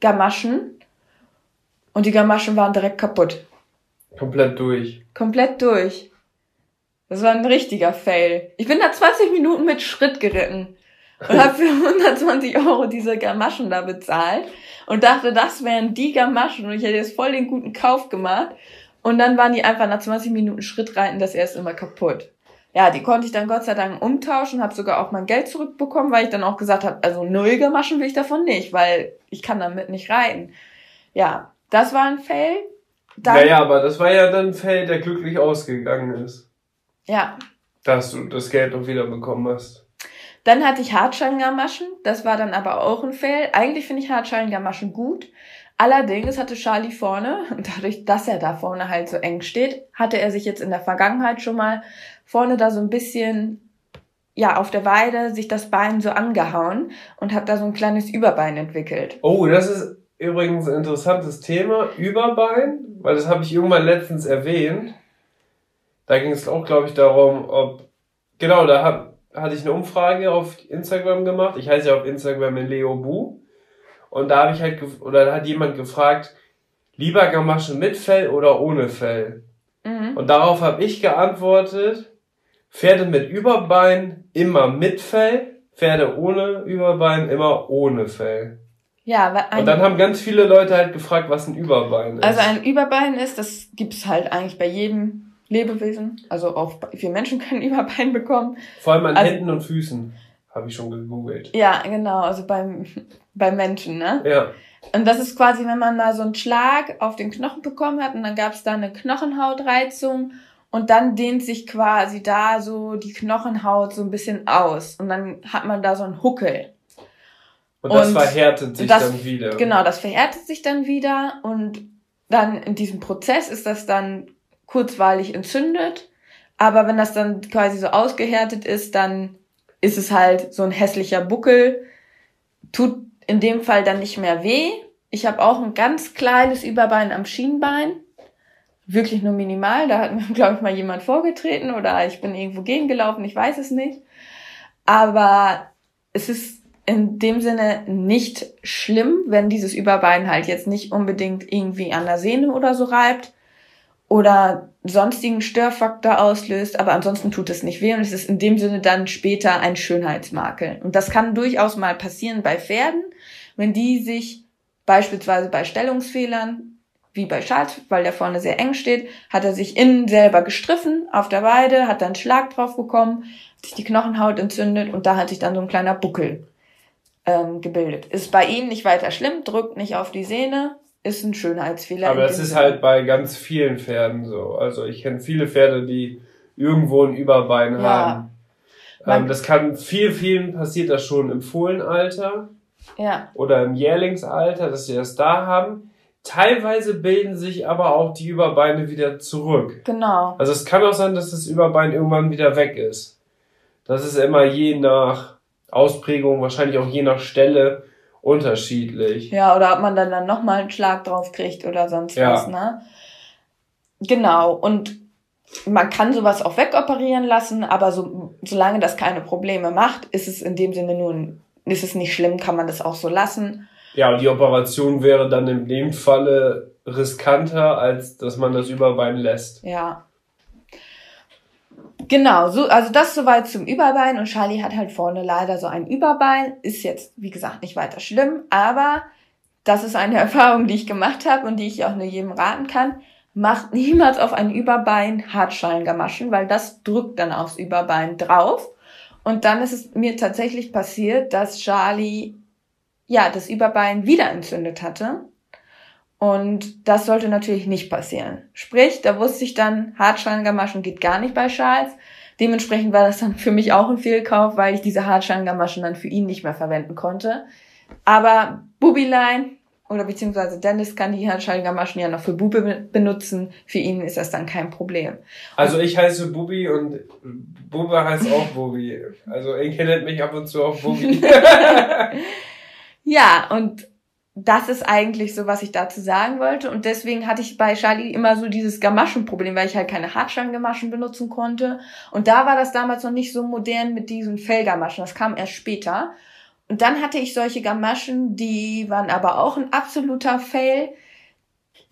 Gamaschen. Und die Gamaschen waren direkt kaputt. Komplett durch. Komplett durch. Das war ein richtiger Fail. Ich bin da 20 Minuten mit Schritt geritten und habe für 120 Euro diese Gamaschen da bezahlt und dachte, das wären die Gamaschen und ich hätte jetzt voll den guten Kauf gemacht. Und dann waren die einfach nach 20 Minuten Schrittreiten das erste immer kaputt. Ja, die konnte ich dann Gott sei Dank umtauschen, habe sogar auch mein Geld zurückbekommen, weil ich dann auch gesagt habe, also null Gamaschen will ich davon nicht, weil ich kann damit nicht reiten. Ja, das war ein Fail. Dann, Naja, aber das war ja dann ein Feld, der glücklich ausgegangen ist. ja, Dass du das Geld noch wieder bekommen hast. Dann hatte ich Hartschalengamaschen, das war dann aber auch ein Fail. Eigentlich finde ich Hartschalengamaschen gut. Allerdings hatte Charlie vorne, und dadurch, dass er da vorne halt so eng steht, hatte er sich jetzt in der Vergangenheit schon mal vorne da so ein bisschen, ja, auf der Weide sich das Bein so angehauen und hat da so ein kleines Überbein entwickelt. Oh, das ist übrigens ein interessantes Thema. Überbein, weil das habe ich irgendwann letztens erwähnt. Da ging es auch, glaube ich, darum, ob. Genau, da hab, hatte ich eine Umfrage auf Instagram gemacht. Ich heiße ja auf Instagram in Leo Bu. Und da habe ich halt, oder da hat jemand gefragt, lieber Gamaschen mit Fell oder ohne Fell? Mhm. Und darauf habe ich geantwortet, Pferde mit Überbein immer mit Fell, Pferde ohne Überbein immer ohne Fell. Ja, weil Und dann haben ganz viele Leute halt gefragt, was ein Überbein ist. also ein Überbein ist, das gibt's halt eigentlich bei jedem Lebewesen. Also auch wir Menschen können Überbein bekommen. Vor allem an also- Händen und Füßen. Habe ich schon gegoogelt. Ja, genau, also beim, beim Menschen, ne? Ja. Und das ist quasi, wenn man mal so einen Schlag auf den Knochen bekommen hat und dann gab es da eine Knochenhautreizung und dann dehnt sich quasi da so die Knochenhaut so ein bisschen aus und dann hat man da so einen Huckel. Und das Und verhärtet sich das- dann wieder. Genau, das verhärtet sich dann wieder und dann in diesem Prozess ist das dann kurzweilig entzündet. Aber wenn das dann quasi so ausgehärtet ist, dann ist es halt so ein hässlicher Buckel. Tut in dem Fall dann nicht mehr weh. Ich habe auch ein ganz kleines Überbein am Schienbein. Wirklich nur minimal. Da hat mir, glaube ich, mal jemand vorgetreten oder ich bin irgendwo gegengelaufen, ich weiß es nicht. aber es ist in dem Sinne nicht schlimm, wenn dieses Überbein halt jetzt nicht unbedingt irgendwie an der Sehne oder so reibt oder sonstigen Störfaktor auslöst, aber ansonsten tut es nicht weh und es ist in dem Sinne dann später ein Schönheitsmakel. Und das kann durchaus mal passieren bei Pferden, wenn die sich beispielsweise bei Stellungsfehlern wie bei Charles, weil der vorne sehr eng steht, hat er sich innen selber gestriffen auf der Weide, hat dann Schlag drauf bekommen, hat sich die Knochenhaut entzündet und da hat sich dann so ein kleiner Buckel ähm, gebildet. Ist bei ihm nicht weiter schlimm, drückt nicht auf die Sehne, ist ein Schönheitsfehler. Aber das ist halt bei ganz vielen Pferden so. Also ich kenne viele Pferde, die irgendwo ein Überbein ja. haben. Ähm, das kann viel, vielen passiert das schon im Fohlenalter. Ja. Oder im Jährlingsalter, dass sie das da haben. Teilweise bilden sich aber auch die Überbeine wieder zurück. Genau. Also es kann auch sein, dass das Überbein irgendwann wieder weg ist. Das ist immer je nach Ausprägung, wahrscheinlich auch je nach Stelle unterschiedlich. Ja, oder ob man dann, dann nochmal einen Schlag drauf kriegt oder sonst ja. was, ne? Genau. Und man kann sowas auch wegoperieren lassen, aber so, solange das keine Probleme macht, ist es in dem Sinne nur, ist es nicht schlimm, kann man das auch so lassen. Ja, und die Operation wäre dann in dem Falle riskanter, als dass man das Überbein lässt. Ja. Genau, so, also das soweit zum Überbein und Charlie hat halt vorne leider so ein Überbein, ist jetzt, wie gesagt, nicht weiter schlimm, aber das ist eine Erfahrung, die ich gemacht habe und die ich auch nur jedem raten kann. Macht niemals auf ein Überbein Hartschalengamaschen, weil das drückt dann aufs Überbein drauf. Und dann ist es mir tatsächlich passiert, dass Charlie ja, das Überbein wieder entzündet hatte. Und das sollte natürlich nicht passieren. Sprich, da wusste ich dann, Hartschalengamaschen geht gar nicht bei Charles. Dementsprechend war das dann für mich auch ein Fehlkauf, weil ich diese Hartschalengamaschen dann für ihn nicht mehr verwenden konnte. Aber Bubilein oder beziehungsweise Dennis kann die Hartschalengamaschen ja noch für Bube benutzen. Für ihn ist das dann kein Problem. Also ich heiße Bubi und Bube heißt auch Bubi. Also ich kennt mich ab und zu auch Bubi. Ja, und das ist eigentlich so, was ich dazu sagen wollte. Und deswegen hatte ich bei Charlie immer so dieses Gamaschenproblem, weil ich halt keine Hartschalengamaschen benutzen konnte. Und da war das damals noch nicht so modern mit diesen Fellgamaschen. Das kam erst später. Und dann hatte ich solche Gamaschen, die waren aber auch ein absoluter Fail.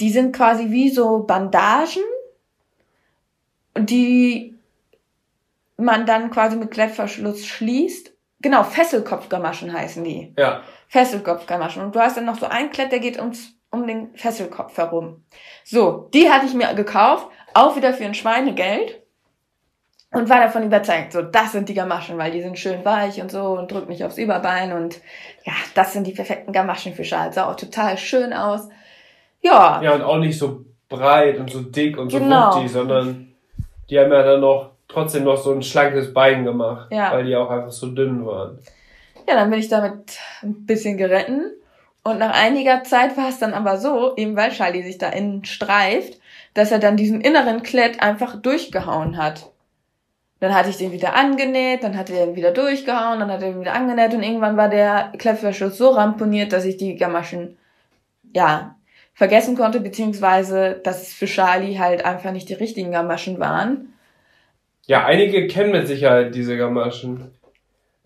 Die sind quasi wie so Bandagen, die man dann quasi mit Klettverschluss schließt. Genau, Fesselkopfgamaschen heißen die. Ja. Fesselkopfgamaschen. Und du hast dann noch so ein Klett, der geht ums, um den Fesselkopf herum. So, die hatte ich mir gekauft, auch wieder für ein Schweinegeld. Und war davon überzeugt, so, das sind die Gamaschen, weil die sind schön weich und so und drückt nicht aufs Überbein und ja, das sind die perfekten Gamaschen für Schal. Sah auch total schön aus. Ja. Ja, und auch nicht so breit und so dick und so genau. wuchtig, sondern die haben ja dann noch trotzdem noch so ein schlankes Bein gemacht, ja. weil die auch einfach so dünn waren. Ja, dann bin ich damit ein bisschen geritten. Und nach einiger Zeit war es dann aber so, eben weil Charlie sich da innen streift, dass er dann diesen inneren Klett einfach durchgehauen hat. Dann hatte ich den wieder angenäht, dann hat er den wieder durchgehauen, dann hat er ihn wieder angenäht und irgendwann war der Klettverschluss so ramponiert, dass ich die Gamaschen, ja, vergessen konnte, beziehungsweise, dass es für Charlie halt einfach nicht die richtigen Gamaschen waren. Ja, einige kennen mit Sicherheit diese Gamaschen.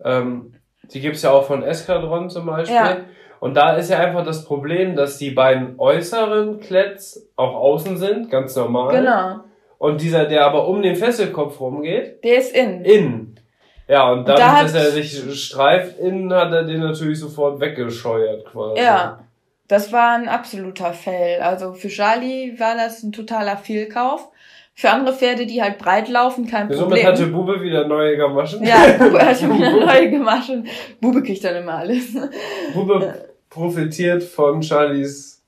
Ähm, die gibt's ja auch von Eskadron zum Beispiel. Ja. Und da ist ja einfach das Problem, dass die beiden äußeren Kletts auch außen sind, ganz normal. Genau. Und dieser, der aber um den Fesselkopf rumgeht. Der ist innen. Innen. Ja, und dadurch, da dass er sich streift innen, hat er den natürlich sofort weggescheuert quasi. Ja. Das war ein absoluter Fail. Also für Charlie war das ein totaler Fehlkauf. Für andere Pferde, die halt breit laufen, kein Problem. Somit hatte Bube wieder neue Gamaschen. Ja, Bube hatte wieder neue Gamaschen. Bube kriegt dann immer alles. Bube profitiert von Charlies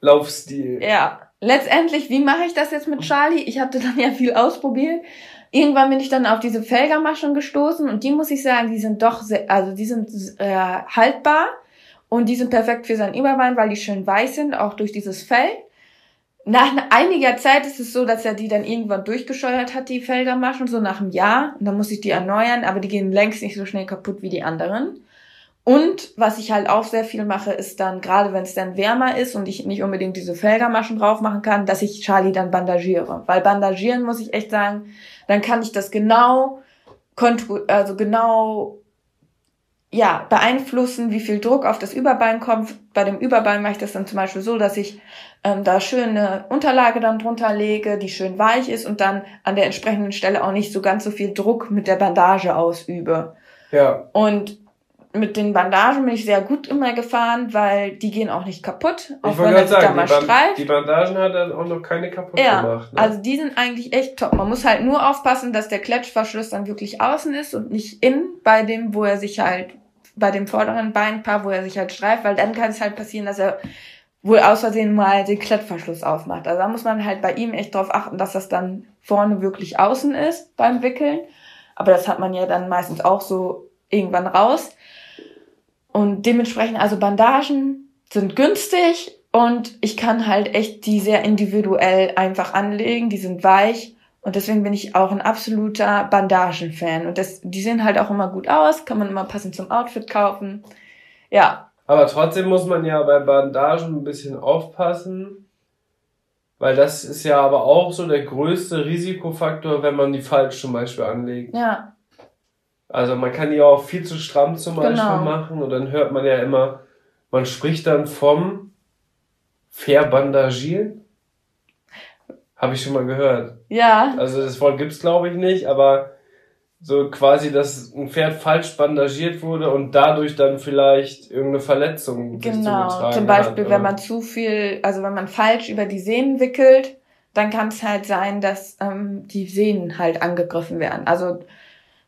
Laufstil. Ja. Letztendlich, wie mache ich das jetzt mit Charlie? Ich hatte dann ja viel ausprobiert. Irgendwann bin ich dann auf diese Felgermaschen gestoßen und die muss ich sagen, die sind doch sehr, also die sind äh, haltbar und die sind perfekt für sein Überbein, weil die schön weich sind, auch durch dieses Fell nach einiger Zeit ist es so, dass er die dann irgendwann durchgescheuert hat, die Feldermaschen, so nach einem Jahr. Und dann muss ich die erneuern, aber die gehen längst nicht so schnell kaputt wie die anderen. Und was ich halt auch sehr viel mache, ist dann, gerade wenn es dann wärmer ist und ich nicht unbedingt diese Felgermaschen drauf machen kann, dass ich Charlie dann bandagiere. Weil bandagieren, muss ich echt sagen, dann kann ich das genau also genau ja, beeinflussen, wie viel Druck auf das Überbein kommt. Bei dem Überbein mache ich das dann zum Beispiel so, dass ich ähm, da schön eine Unterlage dann drunter lege, die schön weich ist und dann an der entsprechenden Stelle auch nicht so ganz so viel Druck mit der Bandage ausübe. Ja. Und mit den Bandagen bin ich sehr gut immer gefahren, weil die gehen auch nicht kaputt, auch ich wenn er sich da mal streift. Die Bandagen hat dann auch noch keine kaputt ja, gemacht. Ne? Also die sind eigentlich echt top. Man muss halt nur aufpassen, dass der Klettverschluss dann wirklich außen ist und nicht innen bei dem, wo er sich halt, bei dem vorderen Beinpaar, wo er sich halt streift, weil dann kann es halt passieren, dass er wohl aus Versehen mal den Klettverschluss aufmacht. Also da muss man halt bei ihm echt drauf achten, dass das dann vorne wirklich außen ist beim Wickeln. Aber das hat man ja dann meistens auch so irgendwann raus. Und dementsprechend, also Bandagen sind günstig und ich kann halt echt die sehr individuell einfach anlegen. Die sind weich und deswegen bin ich auch ein absoluter Bandagen-Fan. Und das, die sehen halt auch immer gut aus, kann man immer passend zum Outfit kaufen. Ja. Aber trotzdem muss man ja bei Bandagen ein bisschen aufpassen, weil das ist ja aber auch so der größte Risikofaktor, wenn man die falsch zum Beispiel anlegt. Ja. Also man kann die auch viel zu stramm zum Beispiel genau. machen und dann hört man ja immer, man spricht dann vom Verbandagieren. Habe ich schon mal gehört. Ja. Also das Wort gibt's glaube ich nicht, aber so quasi, dass ein Pferd falsch bandagiert wurde und dadurch dann vielleicht irgendeine Verletzung genau. Zum Beispiel, hat, wenn man zu viel, also wenn man falsch über die Sehnen wickelt, dann kann es halt sein, dass ähm, die Sehnen halt angegriffen werden. Also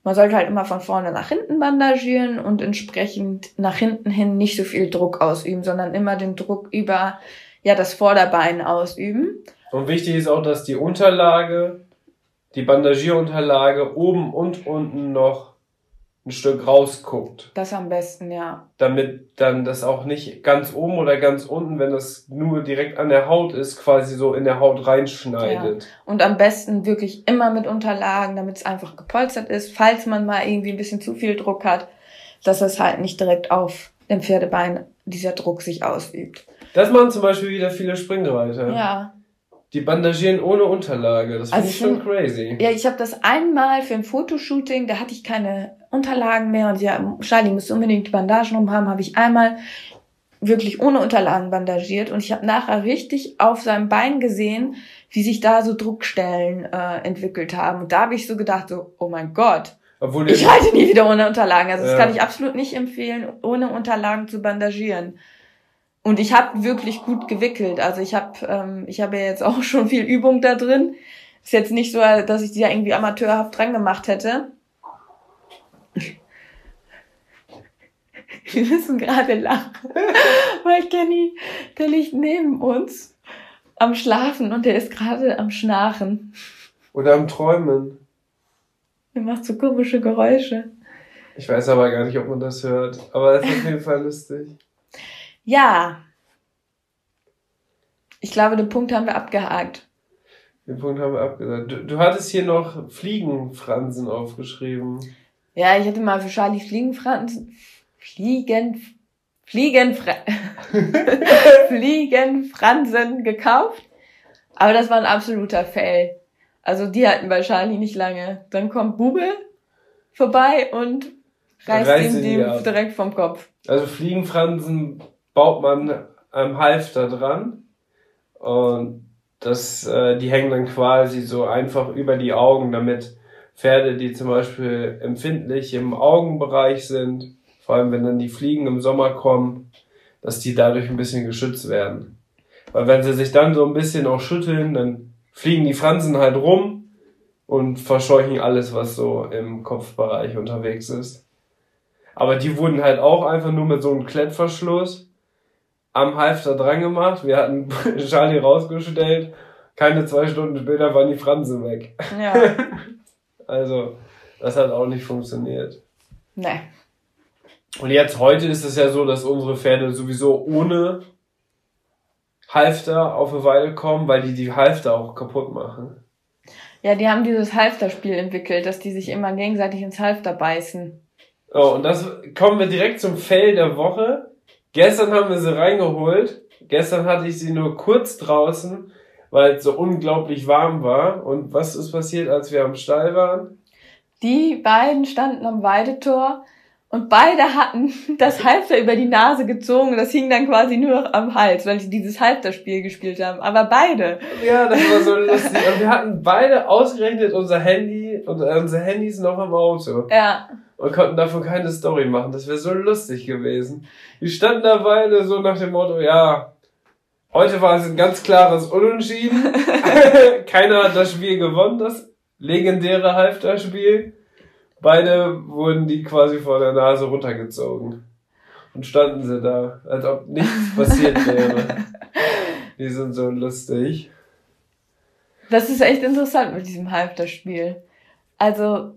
man sollte halt immer von vorne nach hinten bandagieren und entsprechend nach hinten hin nicht so viel Druck ausüben, sondern immer den Druck über ja das Vorderbein ausüben. Und wichtig ist auch, dass die Unterlage, die Bandagierunterlage oben und unten noch ein Stück rausguckt. Das am besten, ja. Damit dann das auch nicht ganz oben oder ganz unten, wenn das nur direkt an der Haut ist, quasi so in der Haut reinschneidet. Ja. Und am besten wirklich immer mit Unterlagen, damit es einfach gepolstert ist, falls man mal irgendwie ein bisschen zu viel Druck hat, dass es halt nicht direkt auf dem Pferdebein dieser Druck sich ausübt. Das machen zum Beispiel wieder viele Springreiter. Ja. Die bandagieren ohne Unterlage. Das finde also ich schon crazy. Ja, ich habe das einmal für ein Fotoshooting, da hatte ich keine Unterlagen mehr und ja, Charlie musste unbedingt die Bandagen umhaben, habe ich einmal wirklich ohne Unterlagen bandagiert und ich habe nachher richtig auf seinem Bein gesehen, wie sich da so Druckstellen äh, entwickelt haben. Und da habe ich so gedacht, so, oh mein Gott, Obwohl ich halte nie wieder ohne Unterlagen. Also das ja. kann ich absolut nicht empfehlen, ohne Unterlagen zu bandagieren. Und ich habe wirklich gut gewickelt. Also ich habe ähm, ich habe ja jetzt auch schon viel Übung da drin. Ist jetzt nicht so, dass ich die ja irgendwie amateurhaft dran gemacht hätte. Wir müssen gerade lachen, weil Kenny, der liegt neben uns am Schlafen und der ist gerade am Schnarchen. Oder am Träumen. Er macht so komische Geräusche. Ich weiß aber gar nicht, ob man das hört. Aber es ist auf jeden Fall lustig. Ja. Ich glaube, den Punkt haben wir abgehakt. Den Punkt haben wir abgehakt. Du, du hattest hier noch Fliegenfransen aufgeschrieben. Ja, ich hatte mal für Charlie Fliegenfransen. Fliegen. Fliegenfra Fliegenfransen gekauft. Aber das war ein absoluter Fail. Also die hatten bei Charlie nicht lange. Dann kommt Bube vorbei und reißt, reißt ihm die direkt vom Kopf. Also Fliegenfransen baut man am Halfter dran und das, äh, die hängen dann quasi so einfach über die Augen, damit Pferde, die zum Beispiel empfindlich im Augenbereich sind, vor allem wenn dann die Fliegen im Sommer kommen, dass die dadurch ein bisschen geschützt werden. Weil wenn sie sich dann so ein bisschen auch schütteln, dann fliegen die Fransen halt rum und verscheuchen alles, was so im Kopfbereich unterwegs ist. Aber die wurden halt auch einfach nur mit so einem Klettverschluss am Halfter dran gemacht. Wir hatten Charlie rausgestellt. Keine zwei Stunden später waren die Fransen weg. Ja. also, das hat auch nicht funktioniert. Nee. Und jetzt heute ist es ja so, dass unsere Pferde sowieso ohne Halfter auf eine Weile kommen, weil die die Halfter auch kaputt machen. Ja, die haben dieses Halfter-Spiel entwickelt, dass die sich immer gegenseitig ins Halfter beißen. Oh, und das kommen wir direkt zum Fell der Woche. Gestern haben wir sie reingeholt. Gestern hatte ich sie nur kurz draußen, weil es so unglaublich warm war. Und was ist passiert, als wir am Stall waren? die beiden standen am Weidetor und beide hatten das Halfter über die Nase gezogen und das hing dann quasi nur noch am Hals, weil die dieses Halfterspiel gespielt haben. Aber beide. Ja, das war so lustig. Und wir hatten beide ausgerechnet unser Handy und unsere Handys noch im Auto. Ja. Und konnten davon keine Story machen. Das wäre so lustig gewesen. Die standen da beide so nach dem Motto, ja, heute war es ein ganz klares Unentschieden. Keiner hat das Spiel gewonnen, das legendäre Halfterspiel. Beide wurden die quasi vor der Nase runtergezogen. Und standen sie da, als ob nichts passiert wäre. Die sind so lustig. Das ist echt interessant mit diesem Halfterspiel. Also,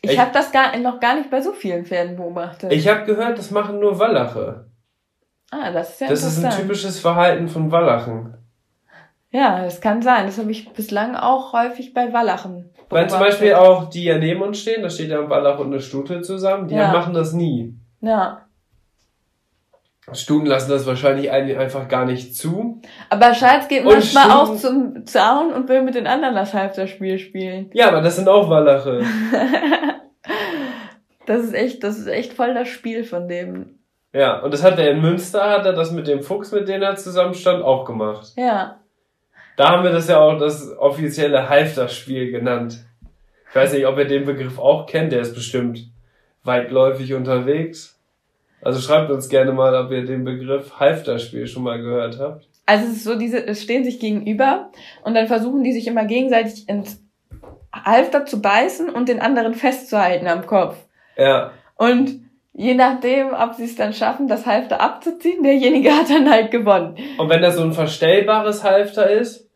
ich, ich habe das gar, noch gar nicht bei so vielen Pferden beobachtet. Ich habe gehört, das machen nur Wallache. Ah, das ist ja Das ist ein typisches Verhalten von Wallachen. Ja, das kann sein. Das habe ich bislang auch häufig bei Wallachen. Weil zum Beispiel auch die ja neben uns stehen, da steht ja ein Wallach und eine Stute zusammen, die ja. machen das nie. Ja. Stuten lassen das wahrscheinlich einfach gar nicht zu. Aber Schatz geht manchmal Stuten... auch zum Zaun und will mit den anderen das Halfterspiel spielen. Ja, aber das sind auch Wallache. das ist echt, das ist echt voll das Spiel von dem. Ja, und das hat er in Münster, hat er das mit dem Fuchs, mit dem er zusammenstand, auch gemacht. Ja. Da haben wir das ja auch das offizielle Halfterspiel genannt. Ich weiß nicht, ob ihr den Begriff auch kennt, der ist bestimmt weitläufig unterwegs. Also schreibt uns gerne mal, ob ihr den Begriff Halfterspiel schon mal gehört habt. Also es ist so, diese es stehen sich gegenüber und dann versuchen die sich immer gegenseitig ins Halfter zu beißen und den anderen festzuhalten am Kopf. Ja. Und je nachdem, ob sie es dann schaffen, das Halfter abzuziehen, derjenige hat dann halt gewonnen. Und wenn das so ein verstellbares Halfter ist,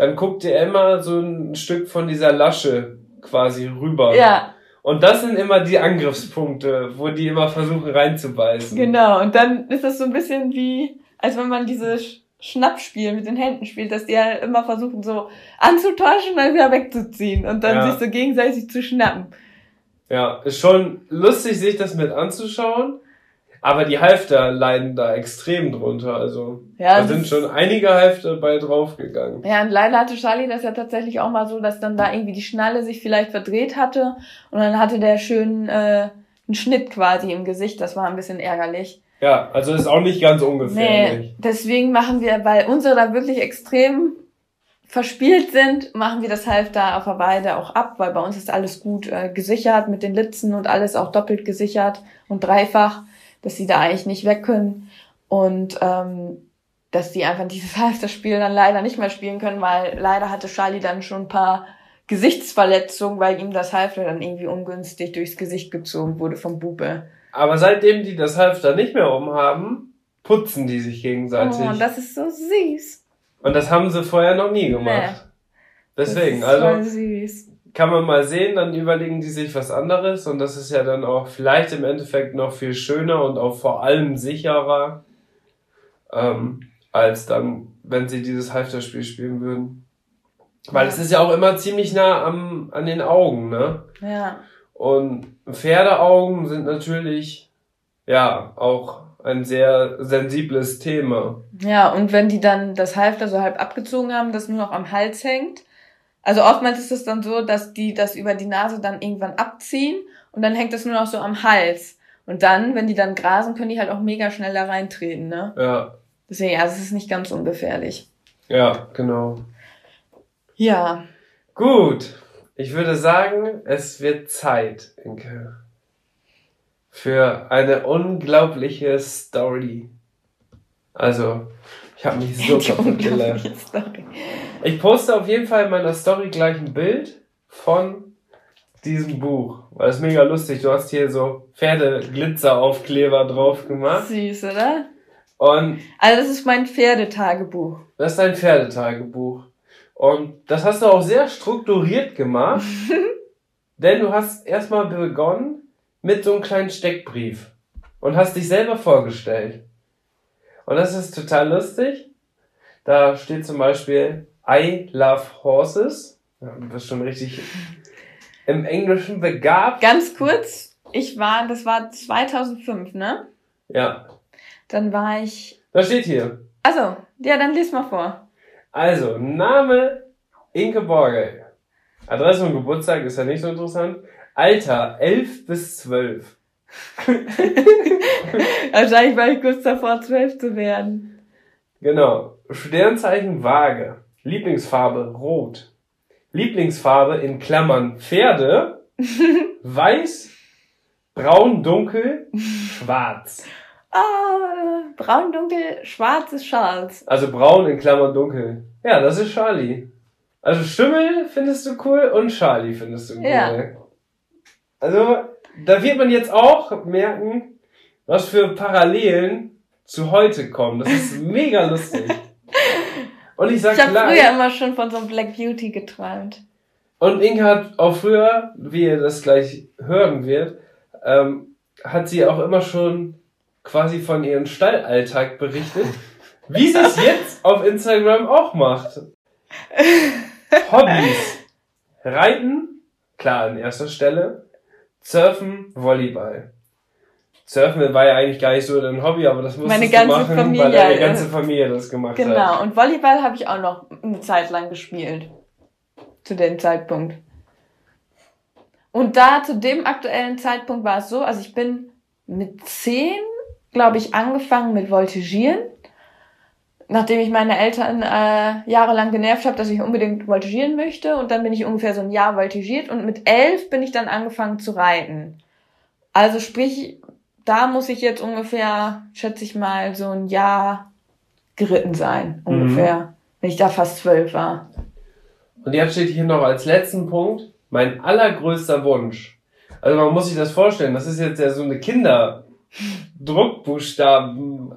dann guckt ihr immer so ein Stück von dieser Lasche quasi rüber. Ja. Und das sind immer die Angriffspunkte, wo die immer versuchen reinzubeißen. Genau, und dann ist das so ein bisschen wie, als wenn man dieses Schnappspiel mit den Händen spielt, dass die ja halt immer versuchen so anzutäuschen und dann wieder wegzuziehen und dann ja. sich so gegenseitig zu schnappen. Ja, ist schon lustig, sich das mit anzuschauen. Aber die Halfter leiden da extrem drunter. Also ja, da sind schon einige Halfter bei draufgegangen. Ja, und leider hatte Charlie das ja tatsächlich auch mal so, dass dann da irgendwie die Schnalle sich vielleicht verdreht hatte und dann hatte der schön äh, einen Schnitt quasi im Gesicht. Das war ein bisschen ärgerlich. Ja, also ist auch nicht ganz ungefährlich. Nee, deswegen machen wir, weil unsere da wirklich extrem verspielt sind, machen wir das Halfter auf der Weide auch ab, weil bei uns ist alles gut äh, gesichert mit den Litzen und alles auch doppelt gesichert und dreifach dass sie da eigentlich nicht weg können und ähm, dass die einfach dieses Halfterspiel dann leider nicht mehr spielen können, weil leider hatte Charlie dann schon ein paar Gesichtsverletzungen, weil ihm das Halfter dann irgendwie ungünstig durchs Gesicht gezogen wurde vom Bube. Aber seitdem die das Halfter nicht mehr umhaben, putzen die sich gegenseitig. Oh, das ist so süß. Und das haben sie vorher noch nie gemacht. Nee. Deswegen, also süß kann man mal sehen, dann überlegen die sich was anderes und das ist ja dann auch vielleicht im Endeffekt noch viel schöner und auch vor allem sicherer, ähm, als dann, wenn sie dieses Halfterspiel spielen würden. Weil es ist ja auch immer ziemlich nah am, an den Augen, ne? Ja. Und Pferdeaugen sind natürlich, ja, auch ein sehr sensibles Thema. Ja, und wenn die dann das Halfter so halb abgezogen haben, das nur noch am Hals hängt, also oftmals ist es dann so, dass die das über die Nase dann irgendwann abziehen und dann hängt das nur noch so am Hals. Und dann, wenn die dann grasen, können die halt auch mega schnell da reintreten, ne? Ja. Deswegen, also es ist nicht ganz ungefährlich. Ja, genau. Ja. Gut. Ich würde sagen, es wird Zeit, Inke. Für eine unglaubliche Story. Also, ich habe mich so kaputt gelacht. Ich poste auf jeden Fall in meiner Story gleich ein Bild von diesem Buch. Weil es mega lustig. Du hast hier so Pferdeglitzeraufkleber drauf gemacht. Süß, oder? Und also das ist mein Pferdetagebuch. Das ist dein Pferdetagebuch. Und das hast du auch sehr strukturiert gemacht. denn du hast erstmal begonnen mit so einem kleinen Steckbrief. Und hast dich selber vorgestellt. Und das ist total lustig. Da steht zum Beispiel I love horses. Ja, du bist schon richtig im Englischen begabt. Ganz kurz, ich war, das war 2005, ne? Ja. Dann war ich. Was steht hier? Also, ja, dann lies mal vor. Also, Name Inke Borgel. Adresse und Geburtstag ist ja nicht so interessant. Alter 11 bis 12. Wahrscheinlich war ich kurz davor, zwölf zu werden. Genau. Sternzeichen Waage. Lieblingsfarbe Rot. Lieblingsfarbe in Klammern Pferde. Weiß. Braun, dunkel, schwarz. Ah, braun, dunkel, schwarz ist Charles. Also braun in Klammern dunkel. Ja, das ist Charlie. Also Schimmel findest du cool und Charlie findest du cool. Ja. Also, da wird man jetzt auch merken, was für Parallelen zu heute kommen. Das ist mega lustig. Und ich sag Ich habe früher immer schon von so einem Black Beauty geträumt. und Inge hat auch früher, wie ihr das gleich hören wird, ähm, hat sie auch immer schon quasi von ihrem Stallalltag berichtet, wie sie es jetzt auf Instagram auch macht. Hobbys. Reiten, klar an erster Stelle. Surfen, Volleyball. Surfen war ja eigentlich gar nicht so dein Hobby, aber das musstest Meine du ganze machen, Familie, weil deine ganze Familie das gemacht hat. Genau, und Volleyball habe ich auch noch eine Zeit lang gespielt. Zu dem Zeitpunkt. Und da, zu dem aktuellen Zeitpunkt war es so, also ich bin mit zehn, glaube ich, angefangen mit Voltigieren. Nachdem ich meine Eltern äh, jahrelang genervt habe, dass ich unbedingt voltigieren möchte. Und dann bin ich ungefähr so ein Jahr voltigiert. Und mit elf bin ich dann angefangen zu reiten. Also sprich, da muss ich jetzt ungefähr, schätze ich mal, so ein Jahr geritten sein, Mhm. ungefähr. Wenn ich da fast zwölf war. Und jetzt steht hier noch als letzten Punkt mein allergrößter Wunsch. Also man muss sich das vorstellen, das ist jetzt ja so eine Kinderdruckbuchstaben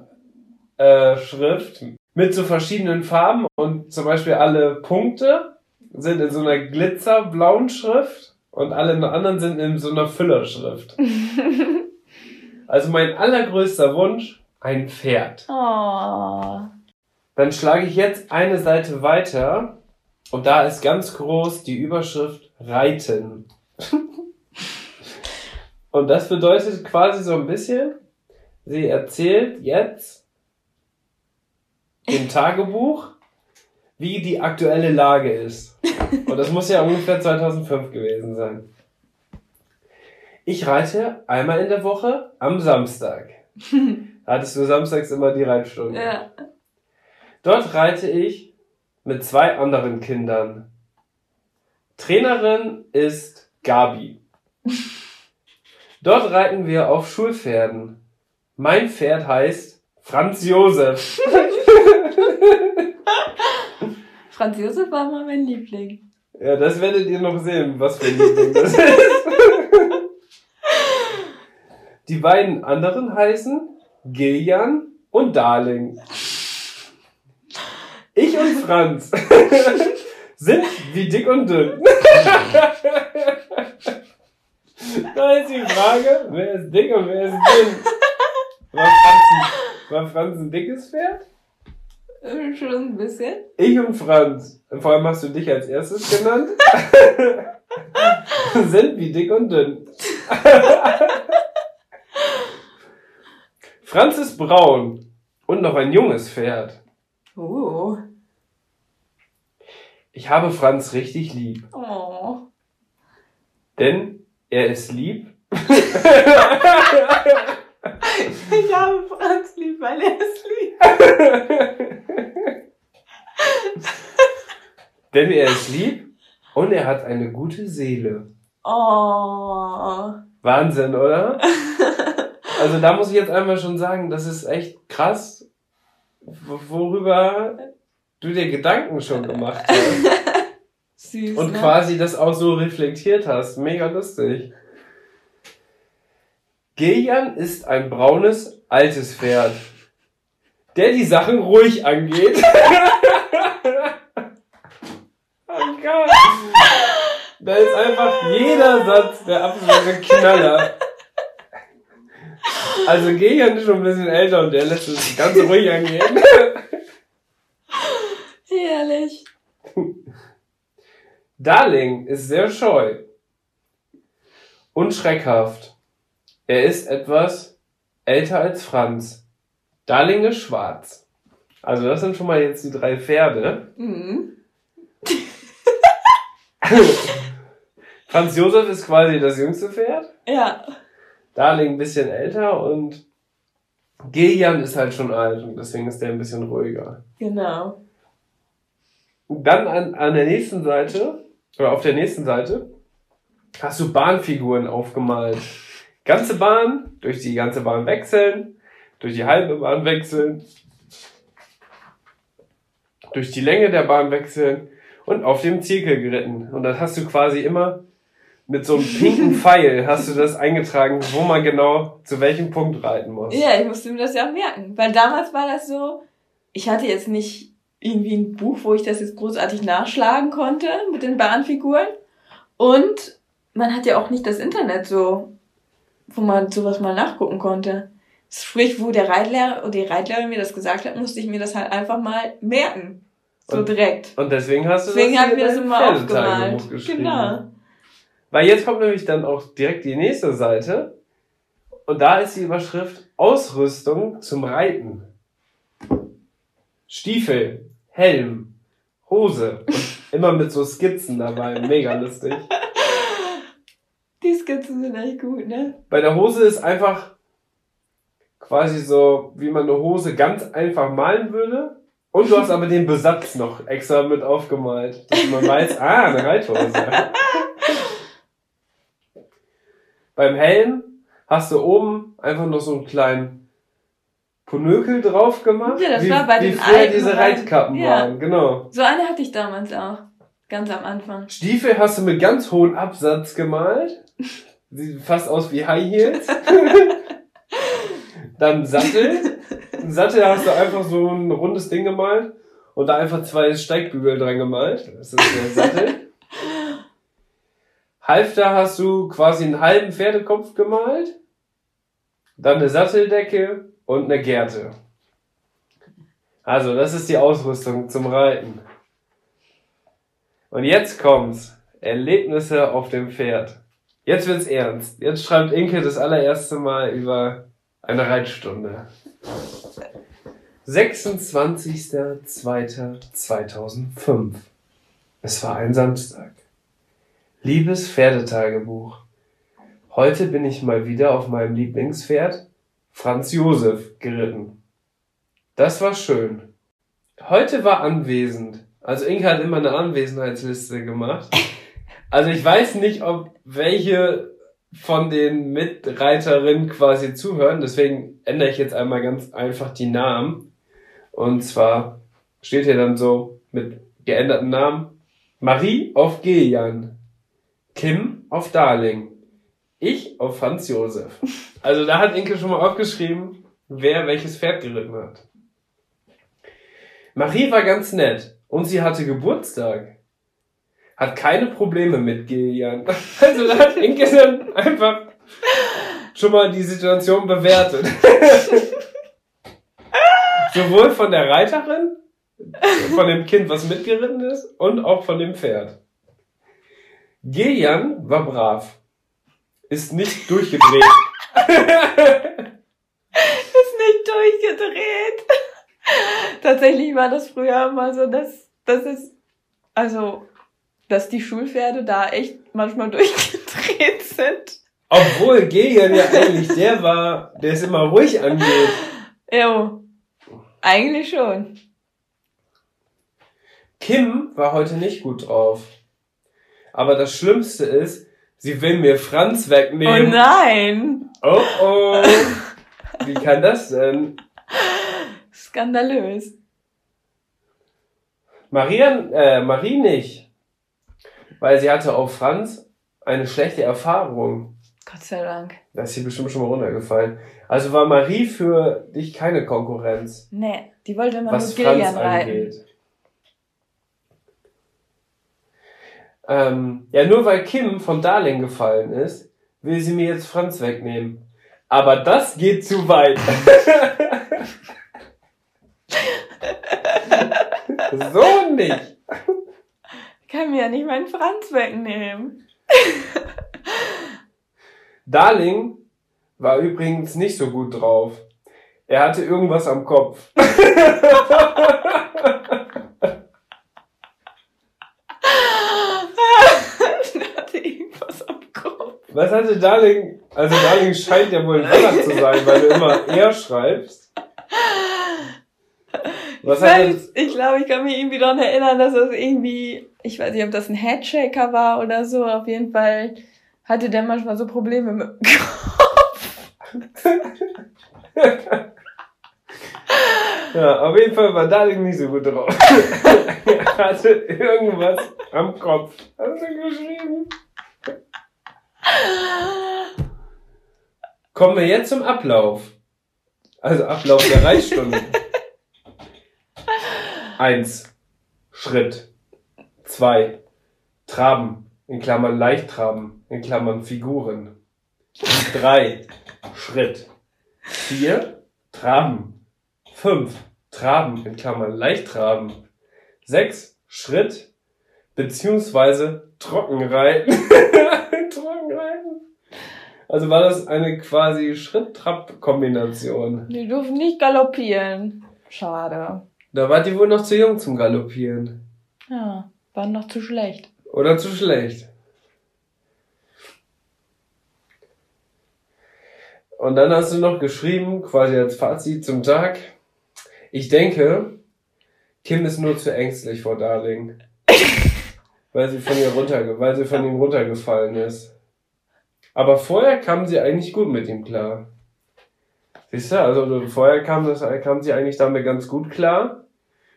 äh, Schrift mit so verschiedenen Farben und zum Beispiel alle Punkte sind in so einer glitzerblauen Schrift und alle anderen sind in so einer Füllerschrift. also mein allergrößter Wunsch, ein Pferd. Oh. Dann schlage ich jetzt eine Seite weiter und da ist ganz groß die Überschrift Reiten. und das bedeutet quasi so ein bisschen, sie erzählt jetzt im Tagebuch, wie die aktuelle Lage ist. Und das muss ja ungefähr 2005 gewesen sein. Ich reite einmal in der Woche am Samstag. Hattest du samstags immer die Reitstunde? Ja. Dort reite ich mit zwei anderen Kindern. Trainerin ist Gabi. Dort reiten wir auf Schulpferden. Mein Pferd heißt Franz Josef. Franz Josef war mal mein Liebling. Ja, das werdet ihr noch sehen, was für ein Liebling das ist. Die beiden anderen heißen Giljan und Darling. Ich und Franz sind wie dick und dünn. Da ist die Frage, wer ist dick und wer ist dünn? War Franz ein, war Franz ein dickes Pferd? Äh, Schon ein bisschen. Ich und Franz, vor allem hast du dich als erstes genannt, sind wie dick und dünn. Franz ist braun und noch ein junges Pferd. Oh. Ich habe Franz richtig lieb, Oh. denn er ist lieb, Ich habe Franz lieb, weil er es liebt. denn er ist lieb und er hat eine gute Seele. Oh. Wahnsinn, oder? Also da muss ich jetzt einmal schon sagen, das ist echt krass, worüber du dir Gedanken schon gemacht hast Süß. und ne? quasi das auch so reflektiert hast. Mega lustig. Gillian ist ein braunes, altes Pferd, der die Sachen ruhig angeht. oh Gott. Da ist einfach jeder Satz der absolute Knaller. Also Gillian ist schon ein bisschen älter und der lässt es ganz ruhig angehen. Herrlich. Darling ist sehr scheu und schreckhaft. Er ist etwas älter als Franz. Darling ist schwarz. Also das sind schon mal jetzt die drei Pferde. Mhm. Franz Josef ist quasi das jüngste Pferd. Ja. Darling ein bisschen älter und Gillian ist halt schon alt und deswegen ist der ein bisschen ruhiger. Genau. Dann an, an der nächsten Seite, oder auf der nächsten Seite, hast du Bahnfiguren aufgemalt. Ganze Bahn, durch die ganze Bahn wechseln, durch die halbe Bahn wechseln, durch die Länge der Bahn wechseln und auf dem Zirkel geritten. Und dann hast du quasi immer mit so einem pinken Pfeil hast du das eingetragen, wo man genau zu welchem Punkt reiten muss. Ja, ich musste mir das ja auch merken. Weil damals war das so, ich hatte jetzt nicht irgendwie ein Buch, wo ich das jetzt großartig nachschlagen konnte mit den Bahnfiguren. Und man hat ja auch nicht das Internet so, wo man sowas mal nachgucken konnte. Sprich, wo der Reitlehrer oder die Reitlehrerin mir das gesagt hat, musste ich mir das halt einfach mal merken. So Und- direkt. Und deswegen hast du Deswegen das mir das immer aufgemalt. Genau. Weil jetzt kommt nämlich dann auch direkt die nächste Seite. Und da ist die Überschrift Ausrüstung zum Reiten. Stiefel, Helm, Hose. Und immer mit so Skizzen dabei. Mega lustig. Die Skizzen sind echt gut, ne? Bei der Hose ist einfach quasi so, wie man eine Hose ganz einfach malen würde. Und du hast aber den Besatz noch extra mit aufgemalt. Dass man weiß, ah, eine Reithose. Beim Helm hast du oben einfach noch so einen kleinen Ponökel drauf gemacht. Ja, das wie, war bei wie den früher alten diese. Reitkappen Ja. waren, genau. So eine hatte ich damals auch. Ganz am Anfang. Stiefel hast du mit ganz hohem Absatz gemalt. Sieht fast aus wie High Heels. Dann Sattel. Ein Sattel hast du einfach so ein rundes Ding gemalt und da einfach zwei Steigbügel dran gemalt. Das ist der Sattel. Halfter hast du quasi einen halben Pferdekopf gemalt. Dann eine Satteldecke und eine Gerte. Also, das ist die Ausrüstung zum Reiten. Und jetzt kommt's. Erlebnisse auf dem Pferd. Jetzt wird's ernst. Jetzt schreibt Inke das allererste Mal über eine Reitstunde. 26.02.2005. Es war ein Samstag. Liebes Pferdetagebuch. Heute bin ich mal wieder auf meinem Lieblingspferd, Franz Josef, geritten. Das war schön. Heute war anwesend. Also Inke hat immer eine Anwesenheitsliste gemacht. Also ich weiß nicht, ob welche von den Mitreiterinnen quasi zuhören, deswegen ändere ich jetzt einmal ganz einfach die Namen. Und zwar steht hier dann so mit geänderten Namen Marie auf Gillian, Kim auf Darling, ich auf Franz Josef. Also da hat Inke schon mal aufgeschrieben, wer welches Pferd geritten hat. Marie war ganz nett und sie hatte Geburtstag. Hat keine Probleme mit Gillian. Also da hat Inke einfach schon mal die Situation bewertet. Sowohl von der Reiterin, von dem Kind, was mitgeritten ist, und auch von dem Pferd. Gillian war brav. Ist nicht durchgedreht. Ist nicht durchgedreht. Tatsächlich war das früher immer so, dass, dass es, also, dass die Schulpferde da echt manchmal durchgedreht sind. Obwohl Gillian ja eigentlich der war, der es immer ruhig angeht. Jo. Eigentlich schon. Kim war heute nicht gut drauf. Aber das Schlimmste ist, sie will mir Franz Oh wegnehmen. nein! Oh oh. Wie kann das denn? Skandalös. Maria, äh, Marie nicht. Weil sie hatte auf Franz eine schlechte Erfahrung. Gott sei Dank. Da ist sie bestimmt schon mal runtergefallen. Also war Marie für dich keine Konkurrenz, Nee, die wollte immer was nur Franz Gillian reiten. angeht. Ähm, ja, nur weil Kim von Darling gefallen ist, will sie mir jetzt Franz wegnehmen. Aber das geht zu weit. so nicht. Kann mir ja nicht meinen Franz wegnehmen. Darling war übrigens nicht so gut drauf. Er hatte irgendwas am Kopf. Der hatte irgendwas Was hatte Darling? Also Darling scheint ja wohl ein Renner zu sein, weil du immer er schreibst. Was ich, weiß, ich glaube, ich kann mich irgendwie daran erinnern, dass das irgendwie, ich weiß nicht, ob das ein Headshaker war oder so. Auf jeden Fall hatte der manchmal so Probleme mit dem Kopf. ja, auf jeden Fall war Darling nicht so gut drauf. er hatte irgendwas am Kopf. Hast du geschrieben? Kommen wir jetzt zum Ablauf. Also Ablauf der Reitstunde. Eins. Schritt. Zwei. Traben. In Klammern Leichttraben. In Klammern Figuren. Drei. Schritt. Vier. Traben. Fünf. Traben. In Klammern Leichttraben. Sechs. Schritt. Beziehungsweise Trockenreiten. Trockenreiten. Also war das eine quasi Schritt-Trab-Kombination. Die durften nicht galoppieren. Schade. Da war die wohl noch zu jung zum Galoppieren. Ja, waren noch zu schlecht. Oder zu schlecht. Und dann hast du noch geschrieben, quasi als Fazit zum Tag. Ich denke, Kim ist nur zu ängstlich vor Darling. weil sie von ihr runter, weil sie von ihm runtergefallen ist. Aber vorher kam sie eigentlich gut mit ihm klar. Siehst du, also vorher kam, das, kam sie eigentlich damit ganz gut klar.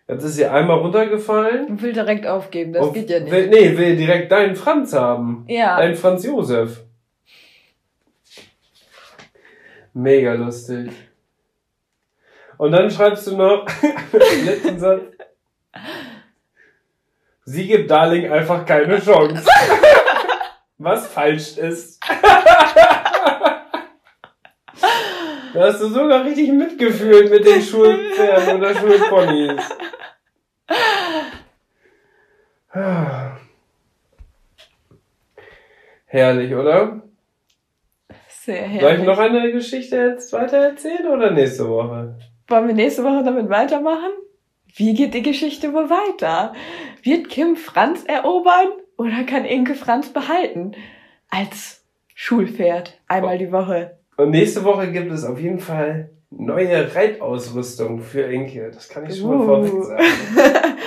Jetzt ist sie einmal runtergefallen. Und will direkt aufgeben, das geht ja nicht. Will, nee, will direkt deinen Franz haben. Ja. Deinen Franz Josef. Mega lustig. Und dann schreibst du noch, letzten Satz. Sie gibt Darling einfach keine Chance. Was falsch ist. Da hast du sogar richtig mitgefühlt mit den Schulpferden oder Schulponys. Herrlich, oder? Sehr herrlich. Soll ich noch eine Geschichte jetzt weiter erzählen oder nächste Woche? Wollen wir nächste Woche damit weitermachen? Wie geht die Geschichte wohl weiter? Wird Kim Franz erobern oder kann Inke Franz behalten? Als Schulpferd einmal oh. die Woche. Und nächste Woche gibt es auf jeden Fall neue Reitausrüstung für Inke. Das kann ich schon uh. mal vorweg sagen.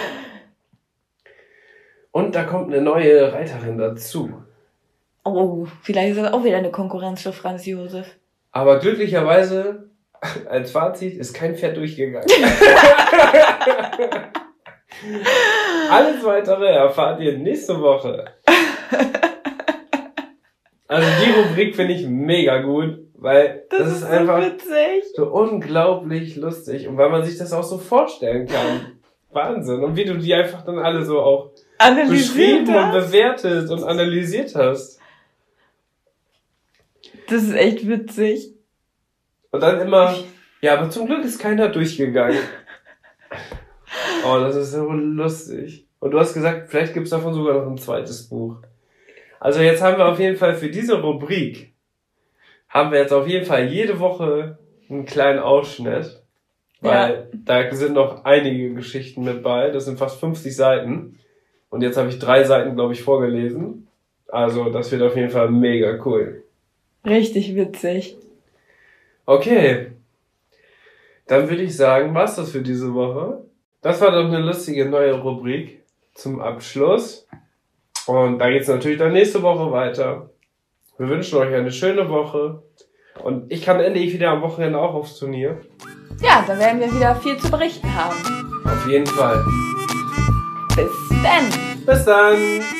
Und da kommt eine neue Reiterin dazu. Oh, vielleicht ist das auch wieder eine Konkurrenz für Franz Josef. Aber glücklicherweise, als Fazit, ist kein Pferd durchgegangen. Alles weitere erfahrt ihr nächste Woche. Also die Rubrik finde ich mega gut, weil das, das ist, ist so einfach witzig. so unglaublich lustig und weil man sich das auch so vorstellen kann. Wahnsinn. Und wie du die einfach dann alle so auch beschrieben hast. und bewertet und analysiert hast. Das ist echt witzig. Und dann immer, ja, aber zum Glück ist keiner durchgegangen. Oh, das ist so lustig. Und du hast gesagt, vielleicht gibt's davon sogar noch ein zweites Buch. Also jetzt haben wir auf jeden Fall für diese Rubrik, haben wir jetzt auf jeden Fall jede Woche einen kleinen Ausschnitt. Weil ja. da sind noch einige Geschichten mit bei. Das sind fast 50 Seiten. Und jetzt habe ich drei Seiten, glaube ich, vorgelesen. Also das wird auf jeden Fall mega cool. Richtig witzig. Okay. Dann würde ich sagen, was das für diese Woche. Das war doch eine lustige neue Rubrik zum Abschluss. Und da geht's natürlich dann nächste Woche weiter. Wir wünschen euch eine schöne Woche. Und ich kann endlich wieder am Wochenende auch aufs Turnier. Ja, da werden wir wieder viel zu berichten haben. Auf jeden Fall. Bis dann. Bis dann.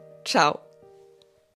ciao.